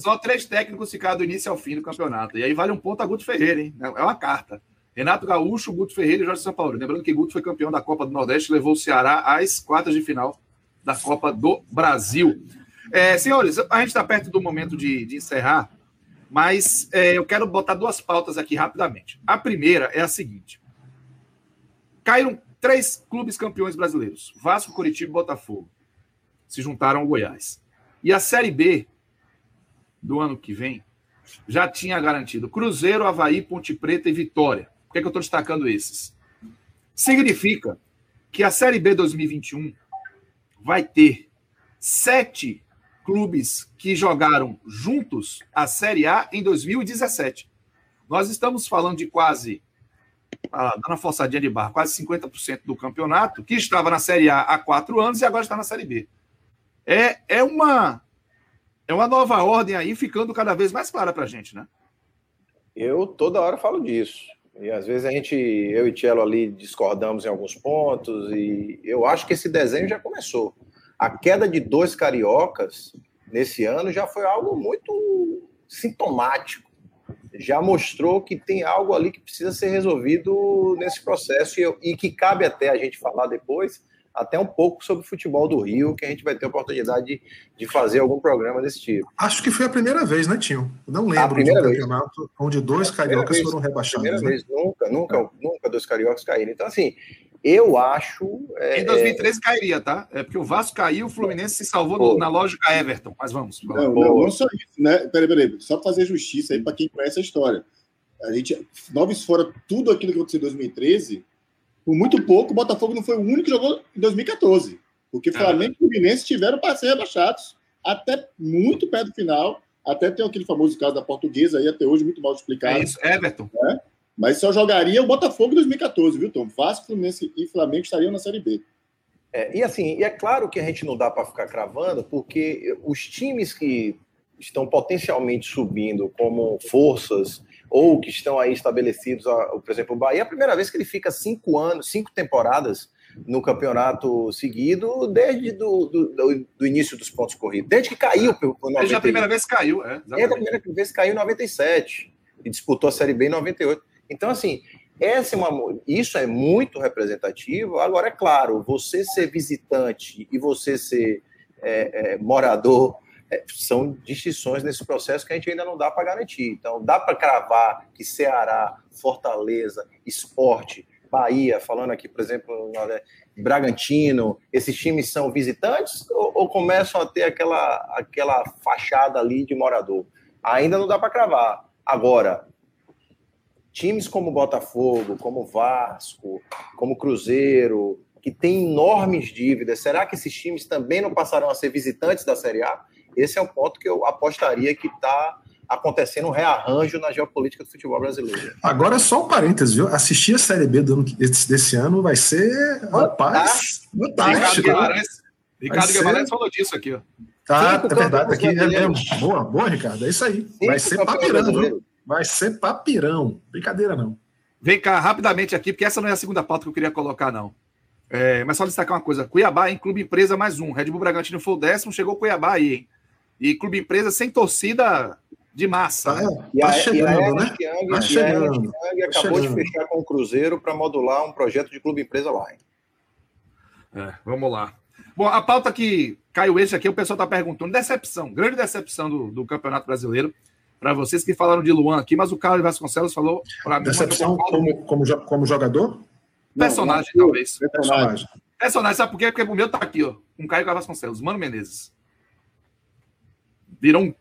Só três técnicos ficaram do início ao fim do campeonato. E aí vale um ponto a Guto Ferreira, hein? É uma carta. Renato Gaúcho, Guto Ferreira e Jorge São Paulo. Lembrando que Guto foi campeão da Copa do Nordeste levou o Ceará às quartas de final da Copa do Brasil. É, senhores, a gente está perto do momento de, de encerrar. Mas é, eu quero botar duas pautas aqui rapidamente. A primeira é a seguinte: caíram três clubes campeões brasileiros: Vasco, Curitiba e Botafogo. Se juntaram ao Goiás. E a Série B do ano que vem já tinha garantido Cruzeiro, Havaí, Ponte Preta e Vitória. Por que, é que eu estou destacando esses? Significa que a Série B 2021 vai ter sete clubes que jogaram juntos a Série A em 2017. Nós estamos falando de quase, ah, dando uma forçadinha de barra, quase 50% do campeonato que estava na Série A há quatro anos e agora está na Série B. É, é, uma, é uma nova ordem aí ficando cada vez mais clara para a gente, né? Eu toda hora falo disso. E às vezes a gente, eu e Tielo ali discordamos em alguns pontos, e eu acho que esse desenho já começou. A queda de dois cariocas nesse ano já foi algo muito sintomático. Já mostrou que tem algo ali que precisa ser resolvido nesse processo e, e que cabe até a gente falar depois até um pouco sobre o futebol do Rio, que a gente vai ter a oportunidade de, de fazer algum programa desse tipo. Acho que foi a primeira vez, né, Tio? Não lembro de um vez. campeonato onde dois cariocas vez, foram rebaixados. Primeira né? vez, nunca, nunca, é. nunca dois cariocas caíram. Então, assim, eu acho. É, em 2013 é... cairia, tá? É porque o Vasco caiu, o Fluminense se salvou no, na lógica Everton. Mas vamos. Não, não, não só isso, né? Peraí, peraí. Só para fazer justiça aí para quem conhece a história. A gente, noves fora tudo aquilo que aconteceu em 2013, por muito pouco, o Botafogo não foi o único que jogou em 2014. Porque é. Flamengo e Fluminense tiveram para ser rebaixados até muito perto do final. Até tem aquele famoso caso da portuguesa aí, até hoje, muito mal explicado. É isso, Everton. Né? Mas só jogaria o Botafogo em 2014, viu, Tom? Vasco, Fluminense e Flamengo estariam na Série B. É, e assim, e é claro que a gente não dá para ficar cravando, porque os times que estão potencialmente subindo como forças ou que estão aí estabelecidos, por exemplo, o Bahia, é a primeira vez que ele fica cinco anos, cinco temporadas no campeonato seguido desde do, do, do início dos pontos corridos, desde que caiu. Desde a primeira vez caiu, é. Desde a primeira vez caiu em 97 e disputou a Série B em 98. Então, assim, essa é uma, isso é muito representativo. Agora, é claro, você ser visitante e você ser é, é, morador é, são distinções nesse processo que a gente ainda não dá para garantir. Então, dá para cravar que Ceará, Fortaleza, Esporte, Bahia, falando aqui, por exemplo, Bragantino, esses times são visitantes ou, ou começam a ter aquela, aquela fachada ali de morador? Ainda não dá para cravar. Agora, times como Botafogo, como Vasco, como Cruzeiro, que têm enormes dívidas, será que esses times também não passarão a ser visitantes da Série A? Esse é um ponto que eu apostaria que está acontecendo um rearranjo na geopolítica do futebol brasileiro. Agora, só um parênteses, viu? Assistir a Série B do ano, desse, desse ano vai ser, rapaz, fantástico. Ricardo Guimarães, Ricardo Guimarães falou disso aqui, ó. Tá, é verdade. Aqui é mesmo. Boa, boa, Ricardo. É isso aí. Vai ser papirão, viu? Vai ser papirão. Brincadeira, não. Vem cá, rapidamente aqui, porque essa não é a segunda pauta que eu queria colocar, não. É, mas só destacar uma coisa: Cuiabá, em Clube Empresa, mais um. Red Bull Bragantino foi o décimo, chegou Cuiabá aí, hein? E Clube Empresa sem torcida de massa. Tá, né? tá chegando, né? tá chegando. Tá acabou chegando. de fechar com o Cruzeiro para modular um projeto de Clube Empresa lá, hein? É, vamos lá. Bom, a pauta que caiu esse aqui, o pessoal está perguntando: decepção, grande decepção do, do Campeonato Brasileiro para vocês que falaram de Luan aqui, mas o Carlos Vasconcelos falou para mim. Decepção como, como, como jogador? Personagem, não, talvez. Personagem. Personagem, sabe por quê? Porque o meu tá aqui, ó. Com Caio Vasconcelos, Mano Menezes. Virou um.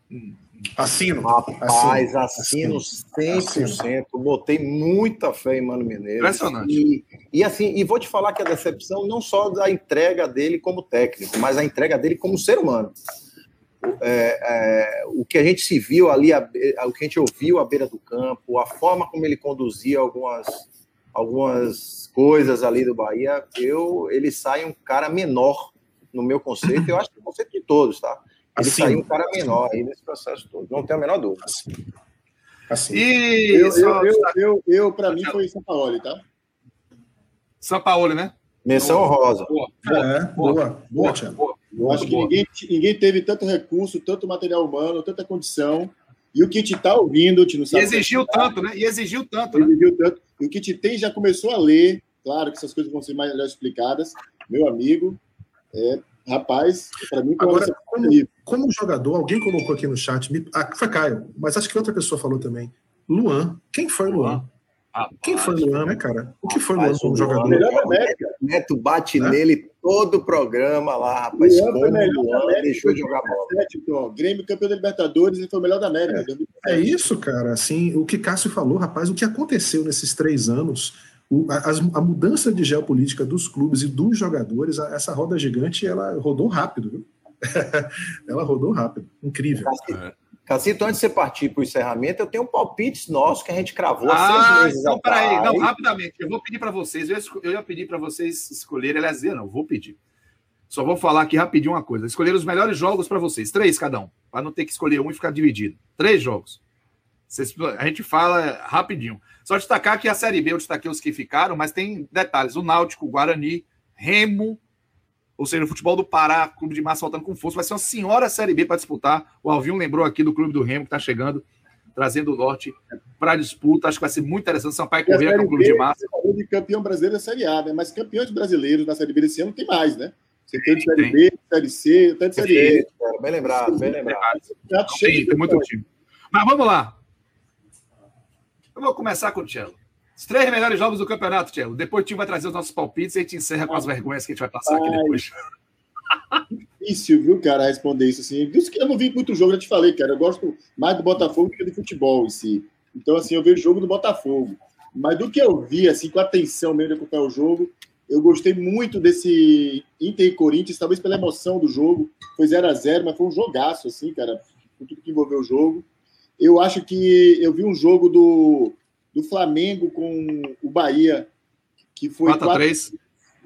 Assino. Rapaz, assino, assino 100%. Botei muita fé em Mano Menezes. Impressionante. E, e assim, e vou te falar que a decepção não só da entrega dele como técnico, mas a entrega dele como ser humano é, é, o que a gente se viu ali, a, o que a gente ouviu à beira do campo, a forma como ele conduzia algumas, algumas coisas ali do Bahia, eu ele sai um cara menor no meu conceito, eu acho que é o conceito de todos, tá? Ele assim, sai um cara menor aí nesse processo todo, não tenho a menor dúvida. Assim. assim. E eu, eu, eu, eu, eu para mim foi São Paulo, tá? São Paulo, né? Menção rosa. Boa, é, boa, boa, boa, boa, Eu acho que ninguém, ninguém teve tanto recurso, tanto material humano, tanta condição. E o que te está ouvindo, te não sabe. E exigiu tanto, né? E exigiu tanto, né? Exigiu tanto. E o que te tem já começou a ler. Claro que essas coisas vão ser mais explicadas. Meu amigo, é, rapaz, para mim, Agora, como, como, jogador, alguém colocou aqui no chat, me, ah, foi Caio, mas acho que outra pessoa falou também. Luan. Quem foi Luan? Ah, Quem foi o Luan, né, cara? O que foi o Luan como jogador? Melhor da América. Neto bate né? nele todo o programa lá, rapaz. Luan foi melhor Luan, América, deixou de jogar bola. Então, Grêmio campeão da Libertadores e foi o melhor da América. É, é, isso, cara. Assim, o que Cássio falou, rapaz, o que aconteceu nesses três anos, o, a, a, mudança de geopolítica dos clubes e dos jogadores, a, essa roda gigante, ela rodou rápido, viu? ela rodou rápido. Incrível. É. Cacito, antes de você partir para o encerramento, eu tenho um palpites nosso que a gente cravou há ah, meses então, peraí, não, rapidamente, eu vou pedir para vocês, eu ia pedir para vocês escolherem, aliás, eu não, vou pedir. Só vou falar aqui rapidinho uma coisa. Escolher os melhores jogos para vocês, três cada um, para não ter que escolher um e ficar dividido. Três jogos. Vocês, a gente fala rapidinho. Só destacar que a Série B eu destaquei os que ficaram, mas tem detalhes. O Náutico, o Guarani, Remo, ou seja, o futebol do Pará, clube de massa voltando com força, vai ser uma senhora Série B para disputar. O Alvinho lembrou aqui do clube do Remo que está chegando, trazendo o Norte para disputa. Acho que vai ser muito interessante. Sampaio Correia, que é um clube de massa. Você de campeão brasileiro da Série A, né? Mas campeões brasileiros na Série B desse ano tem mais, né? Você tem de Série tem. B, Série C, até de Série B. Bem lembrado, bem lembrado. Tem, tem muito time. Mas vamos lá. Eu vou começar com o Tchelo. Os três melhores jogos do campeonato, Tiago. Depois o time vai trazer os nossos palpites e a gente encerra com as vergonhas que a gente vai passar aqui depois. Difícil, viu, cara, responder isso assim. Eu não vi muito jogo, eu te falei, cara. Eu gosto mais do Botafogo do que do futebol em si. Então, assim, eu vejo o jogo do Botafogo. Mas do que eu vi, assim, com atenção mesmo de acompanhar o jogo, eu gostei muito desse Inter e Corinthians, talvez pela emoção do jogo. Foi 0 a 0 mas foi um jogaço, assim, cara, com tudo que envolveu o jogo. Eu acho que eu vi um jogo do do Flamengo com o Bahia, que foi. 4x3.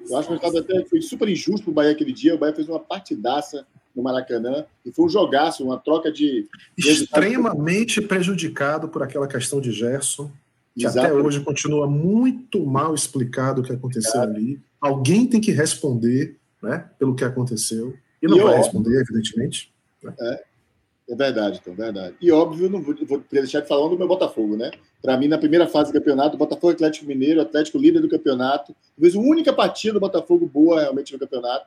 Eu acho que até foi super injusto para o Bahia aquele dia. O Bahia fez uma partidaça no Maracanã e foi um jogaço, uma troca de. Extremamente prejudicado por aquela questão de Gerson, que Exato. até hoje continua muito mal explicado o que aconteceu ali. Alguém tem que responder né, pelo que aconteceu. E não e vai responder, evidentemente. Né? É. É verdade, então, verdade. E óbvio, não vou, vou deixar de falar do meu Botafogo, né? Para mim, na primeira fase do campeonato, Botafogo Atlético Mineiro, Atlético líder do campeonato. Talvez a única partida do Botafogo boa realmente no campeonato.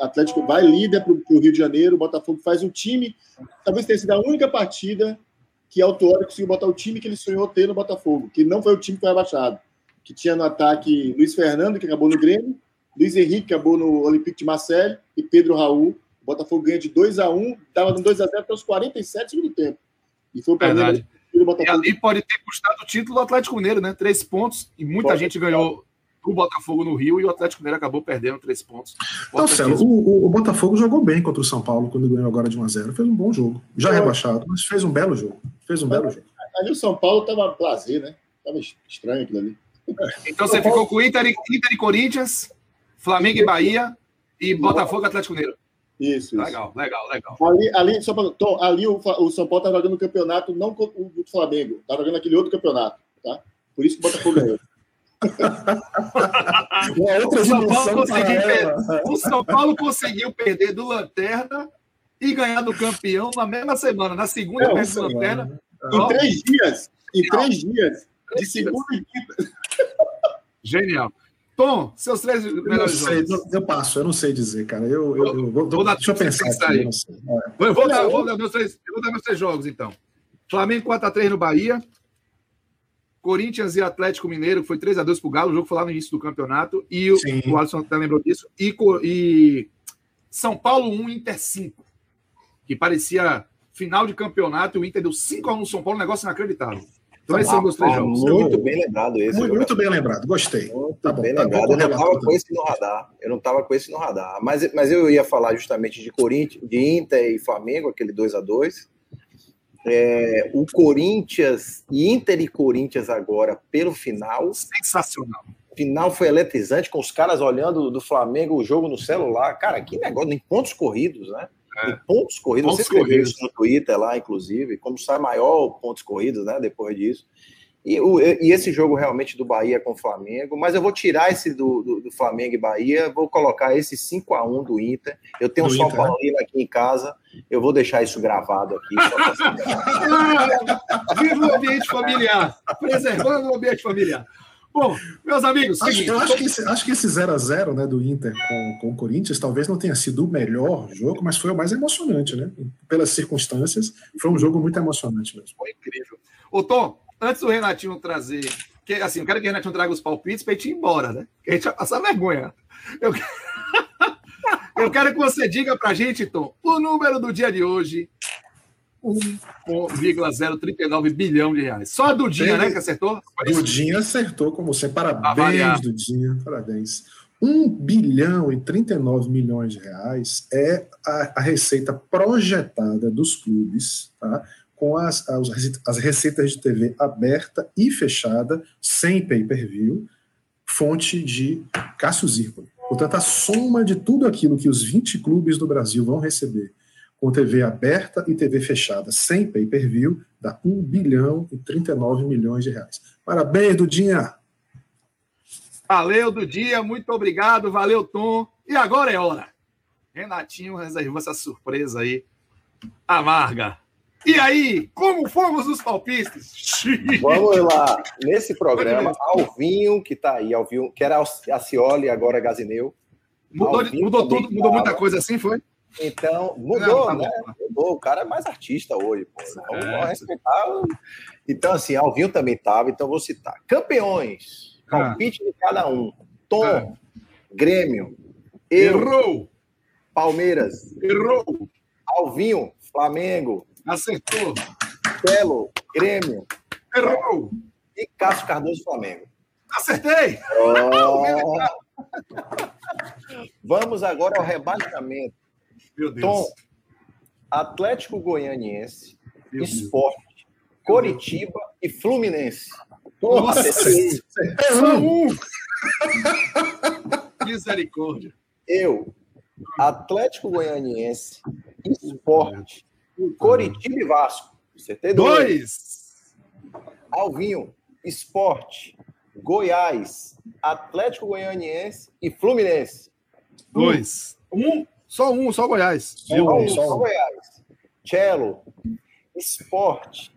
Atlético vai líder para o Rio de Janeiro, o Botafogo faz um time. Talvez tenha sido a única partida que Autuori conseguiu botar o time que ele sonhou ter no Botafogo, que não foi o time que foi abaixado. Que tinha no ataque Luiz Fernando, que acabou no Grêmio, Luiz Henrique, que acabou no Olympique de Marseille, e Pedro Raul, o Botafogo ganha de 2 a 1 estava no 2 a 0 até os 47 segundo tempo. E foi o Verdade. E ali pode ter custado o título do Atlético Mineiro, né? Três pontos, e muita pode gente ganhou o Botafogo no Rio e o Atlético Mineiro acabou perdendo três pontos. Então, Celo, o, o, Botafogo jogou bem contra o São Paulo quando ganhou agora de 1 a 0 Fez um bom jogo. Já é. rebaixado, mas fez um belo jogo. Fez um belo jogo. Ali o São Paulo estava blazer, né? Tava estranho aquilo ali. Então você ficou com Inter, Inter e Corinthians, Flamengo e Bahia e Botafogo e Atlético Mineiro. Isso, Legal, isso. legal, legal. Ali, ali, só pra, Tom, ali o, o São Paulo tá jogando o campeonato, não o do Flamengo, tá jogando aquele outro campeonato, tá? Por isso que o Botafogo ganhou. o, São Paulo conseguiu perder, o São Paulo conseguiu perder do Lanterna e ganhar do campeão na mesma semana, na segunda é, do Lanterna. Em três dias. Em três dias. De segunda e quinta. Genial. Tom, seus três melhores sei, jogos. Eu passo, eu não sei dizer, cara. Eu, eu, eu vou, vou dar, deixa eu pensar. Aqui, aí. É. Eu, vou dar, vou, dar meus três, eu vou dar meus três jogos, então. Flamengo 4x3 no Bahia. Corinthians e Atlético Mineiro, que foi 3x2 pro Galo. O jogo foi lá no início do campeonato. E o, o Alisson até lembrou disso. E, e São Paulo 1, Inter 5. Que parecia final de campeonato. E o Inter deu 5x1 no São Paulo, um negócio inacreditável. Então, esses são meus três jogos. Muito bem lembrado esse. Muito, muito bem lembrado, gostei. Muito tá bom, bem tá lembrado. Bom, eu não estava com esse no radar. Eu não estava com esse no radar. Mas, mas eu ia falar justamente de Corinthians, de Inter e Flamengo, aquele 2 a 2 É, o Corinthians e Inter e Corinthians agora pelo final. Sensacional. O final foi eletrizante, com os caras olhando do Flamengo o jogo no celular. Cara, que negócio, em pontos corridos, né? É. Em pontos corridos. Pontos Você escreveu isso no Twitter lá, inclusive, como sai maior pontos corridos, né? Depois disso. E, o, e, esse jogo realmente do Bahia com o Flamengo, mas eu vou tirar esse do, do, do Flamengo e Bahia, vou colocar esse 5 a 1 do Inter. Eu tenho do um São né? Paulino aqui em casa, eu vou deixar isso gravado aqui. Viva o ambiente familiar, preservando o ambiente familiar. Bom, meus amigos, acho, seguinte, eu acho que, esse, acho que esse 0x0 né, do Inter com, com o Corinthians talvez não tenha sido o melhor jogo, mas foi o mais emocionante, né? Pelas circunstâncias, foi um jogo muito emocionante mesmo. Foi incrível. Ô, Tom, antes do Renatinho trazer. Que, assim, eu quero que o Renatinho traga os palpites para a gente ir embora, né? Que a gente vai passar vergonha. Eu, eu quero que você diga para a gente, Tom, o número do dia de hoje. 1,039 bilhão de reais. Só a Dudinha, né, que acertou? Dudinha acertou, como você. Parabéns, Dudinha. Parabéns. 1 bilhão e 39 milhões de reais é a, a receita projetada dos clubes, tá? com as, as, as receitas de TV aberta e fechada, sem pay-per-view, fonte de Cássio Zirpoli. Portanto, a soma de tudo aquilo que os 20 clubes do Brasil vão receber com TV aberta e TV fechada, sem pay-per-view, dá 1 bilhão e 39 milhões de reais. Parabéns, Dudinha! Valeu, Dudinha, muito obrigado, valeu, Tom. E agora é hora. Renatinho reservou essa surpresa aí, amarga. E aí, como fomos os palpistas? Vamos lá. Nesse programa, Alvinho, que está aí, Alvinho, que era a Cioli, agora Gazineu. Mudou, mudou tudo, mudou muita coisa assim, foi? Então, mudou, Não, tá né? Mudou. O cara é mais artista hoje, pô. É. respeitar. Então, assim, Alvinho também estava, então vou citar. Campeões. Ah. Palpite ah. de cada um. Tom, ah. Grêmio. Eu, Errou. Palmeiras. Errou. Alvinho, Flamengo. Acertou. Belo, Grêmio. Errou. E Cássio Cardoso, Flamengo. Acertei! Oh. Vamos agora ao rebaixamento. Meu Deus. Tom, Atlético Goianiense, Meu Esporte. Coritiba e Fluminense. Nossa, é um. Misericórdia. Eu, Atlético Goianiense, Esporte, Coritiba e Vasco. Você dois. dois. Alvinho, Esporte, Goiás, Atlético Goianiense e Fluminense. Dois. Um, só um, só Goiás. Só, um, só, só Goiás. Cello, Esporte,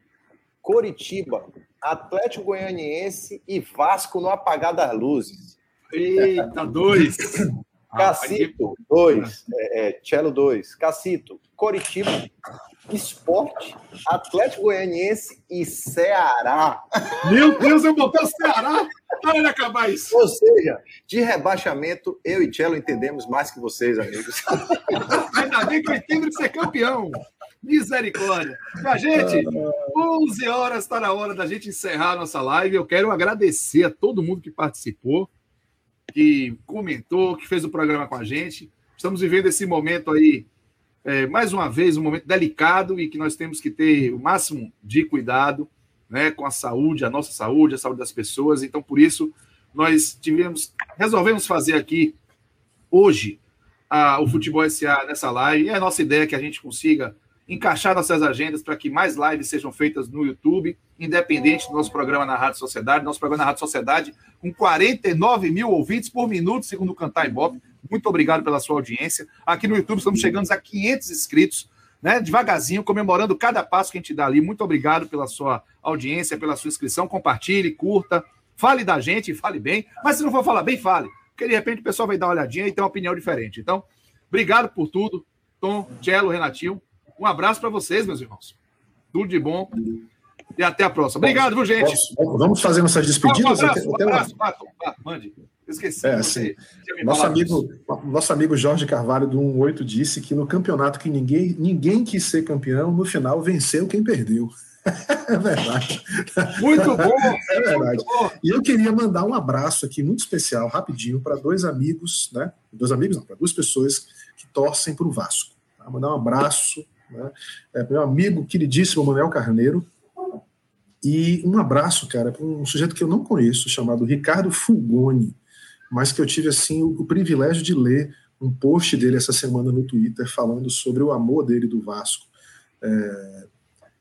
Coritiba, Atlético Goianiense e Vasco no apagar das luzes. Eita, dois. Cacito, dois. É, é, Cello, dois. Cacito, Coritiba, Esporte, Atlético Goianiense e Ceará. Meu Deus, eu botei o Ceará para ele acabar isso. Ou seja, de rebaixamento, eu e Cello entendemos mais que vocês, amigos. Ainda bem que eu entendo de ser campeão. Misericórdia. A gente, 11 horas está na hora da gente encerrar a nossa live. Eu quero agradecer a todo mundo que participou, que comentou, que fez o programa com a gente. Estamos vivendo esse momento aí é, mais uma vez, um momento delicado e que nós temos que ter o máximo de cuidado né, com a saúde, a nossa saúde, a saúde das pessoas. Então, por isso, nós tivemos, resolvemos fazer aqui hoje a, o Futebol SA nessa live. E a nossa ideia é que a gente consiga encaixar nossas agendas para que mais lives sejam feitas no YouTube, independente do nosso programa na Rádio Sociedade. Nosso programa na Rádio Sociedade, com 49 mil ouvintes por minuto, segundo o Cantar Ibope. Muito obrigado pela sua audiência. Aqui no YouTube estamos chegando a 500 inscritos, né? Devagarzinho, comemorando cada passo que a gente dá ali. Muito obrigado pela sua audiência, pela sua inscrição. Compartilhe, curta, fale da gente, fale bem. Mas se não for falar bem, fale. Porque de repente o pessoal vai dar uma olhadinha e tem uma opinião diferente. Então, obrigado por tudo. Tom, Cello, Renatinho. Um abraço para vocês, meus irmãos. Tudo de bom. E até a próxima. Obrigado, viu, gente? Vamos fazer nossas despedidas? Um abraço, um abraço, mande. Esqueci. É, assim, nosso, amigo, nosso amigo Jorge Carvalho do 18 disse que no campeonato que ninguém, ninguém quis ser campeão, no final venceu quem perdeu. É verdade. Muito bom! É verdade. E eu queria mandar um abraço aqui muito especial, rapidinho, para dois amigos, né? Dois amigos, não, para duas pessoas que torcem para o Vasco. Tá? Mandar um abraço Né? É, meu amigo queridíssimo Manuel Carneiro. E um abraço, cara, para um sujeito que eu não conheço, chamado Ricardo Fulgoni, mas que eu tive assim o, o privilégio de ler um post dele essa semana no Twitter falando sobre o amor dele do Vasco. É,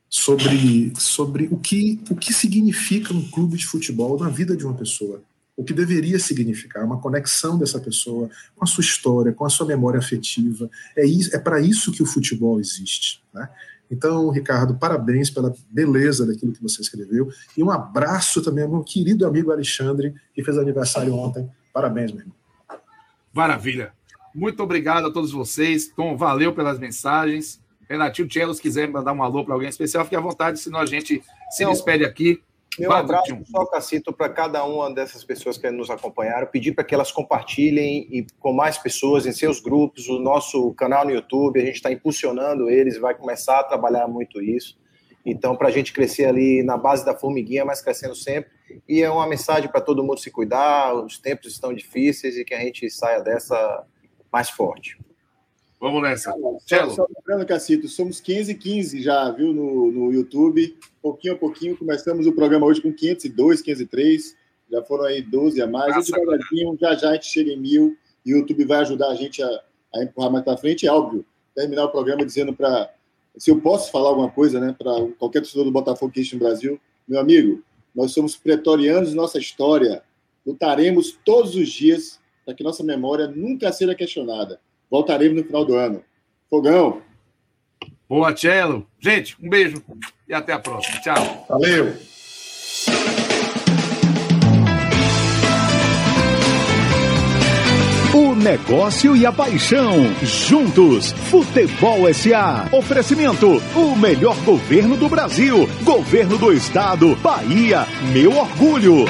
sobre, sobre o, que, o que significa um clube de futebol na vida de uma pessoa. O que deveria significar, uma conexão dessa pessoa com a sua história, com a sua memória afetiva. É, isso, é para isso que o futebol existe. Né? Então, Ricardo, parabéns pela beleza daquilo que você escreveu. E um abraço também ao meu querido amigo Alexandre, que fez aniversário ontem. Parabéns, meu irmão. Maravilha. Muito obrigado a todos vocês. Tom, valeu pelas mensagens. Renatinho se quiser mandar um alô para alguém especial, fique à vontade, senão a gente se despede aqui. Meu Vai, abraço só, Cacito, para cada uma dessas pessoas que nos acompanharam, pedir para que elas compartilhem e com mais pessoas em seus grupos, o nosso canal no YouTube, a gente está impulsionando eles, vai começar a trabalhar muito isso. Então, para a gente crescer ali na base da formiguinha, mas crescendo sempre. E é uma mensagem para todo mundo se cuidar, os tempos estão difíceis e que a gente saia dessa mais forte. Vamos nessa. Só, só lembrando, Cacito, somos 15 e 15 já, viu, no, no YouTube. Pouquinho a pouquinho, começamos o programa hoje com 502, 503. Já foram aí 12 a mais. Nossa, devagarinho, já já a gente chega em mil e o YouTube vai ajudar a gente a, a empurrar mais para frente. É óbvio, terminar o programa dizendo para. Se eu posso falar alguma coisa, né, para qualquer torcedor do Botafogo que no Brasil, meu amigo, nós somos pretorianos de nossa história. Lutaremos todos os dias para que nossa memória nunca seja questionada. Voltaremos no final do ano. Fogão. Boa, Cello. Gente, um beijo e até a próxima. Tchau. Valeu. O negócio e a paixão. Juntos. Futebol SA. Oferecimento. O melhor governo do Brasil. Governo do Estado. Bahia. Meu orgulho.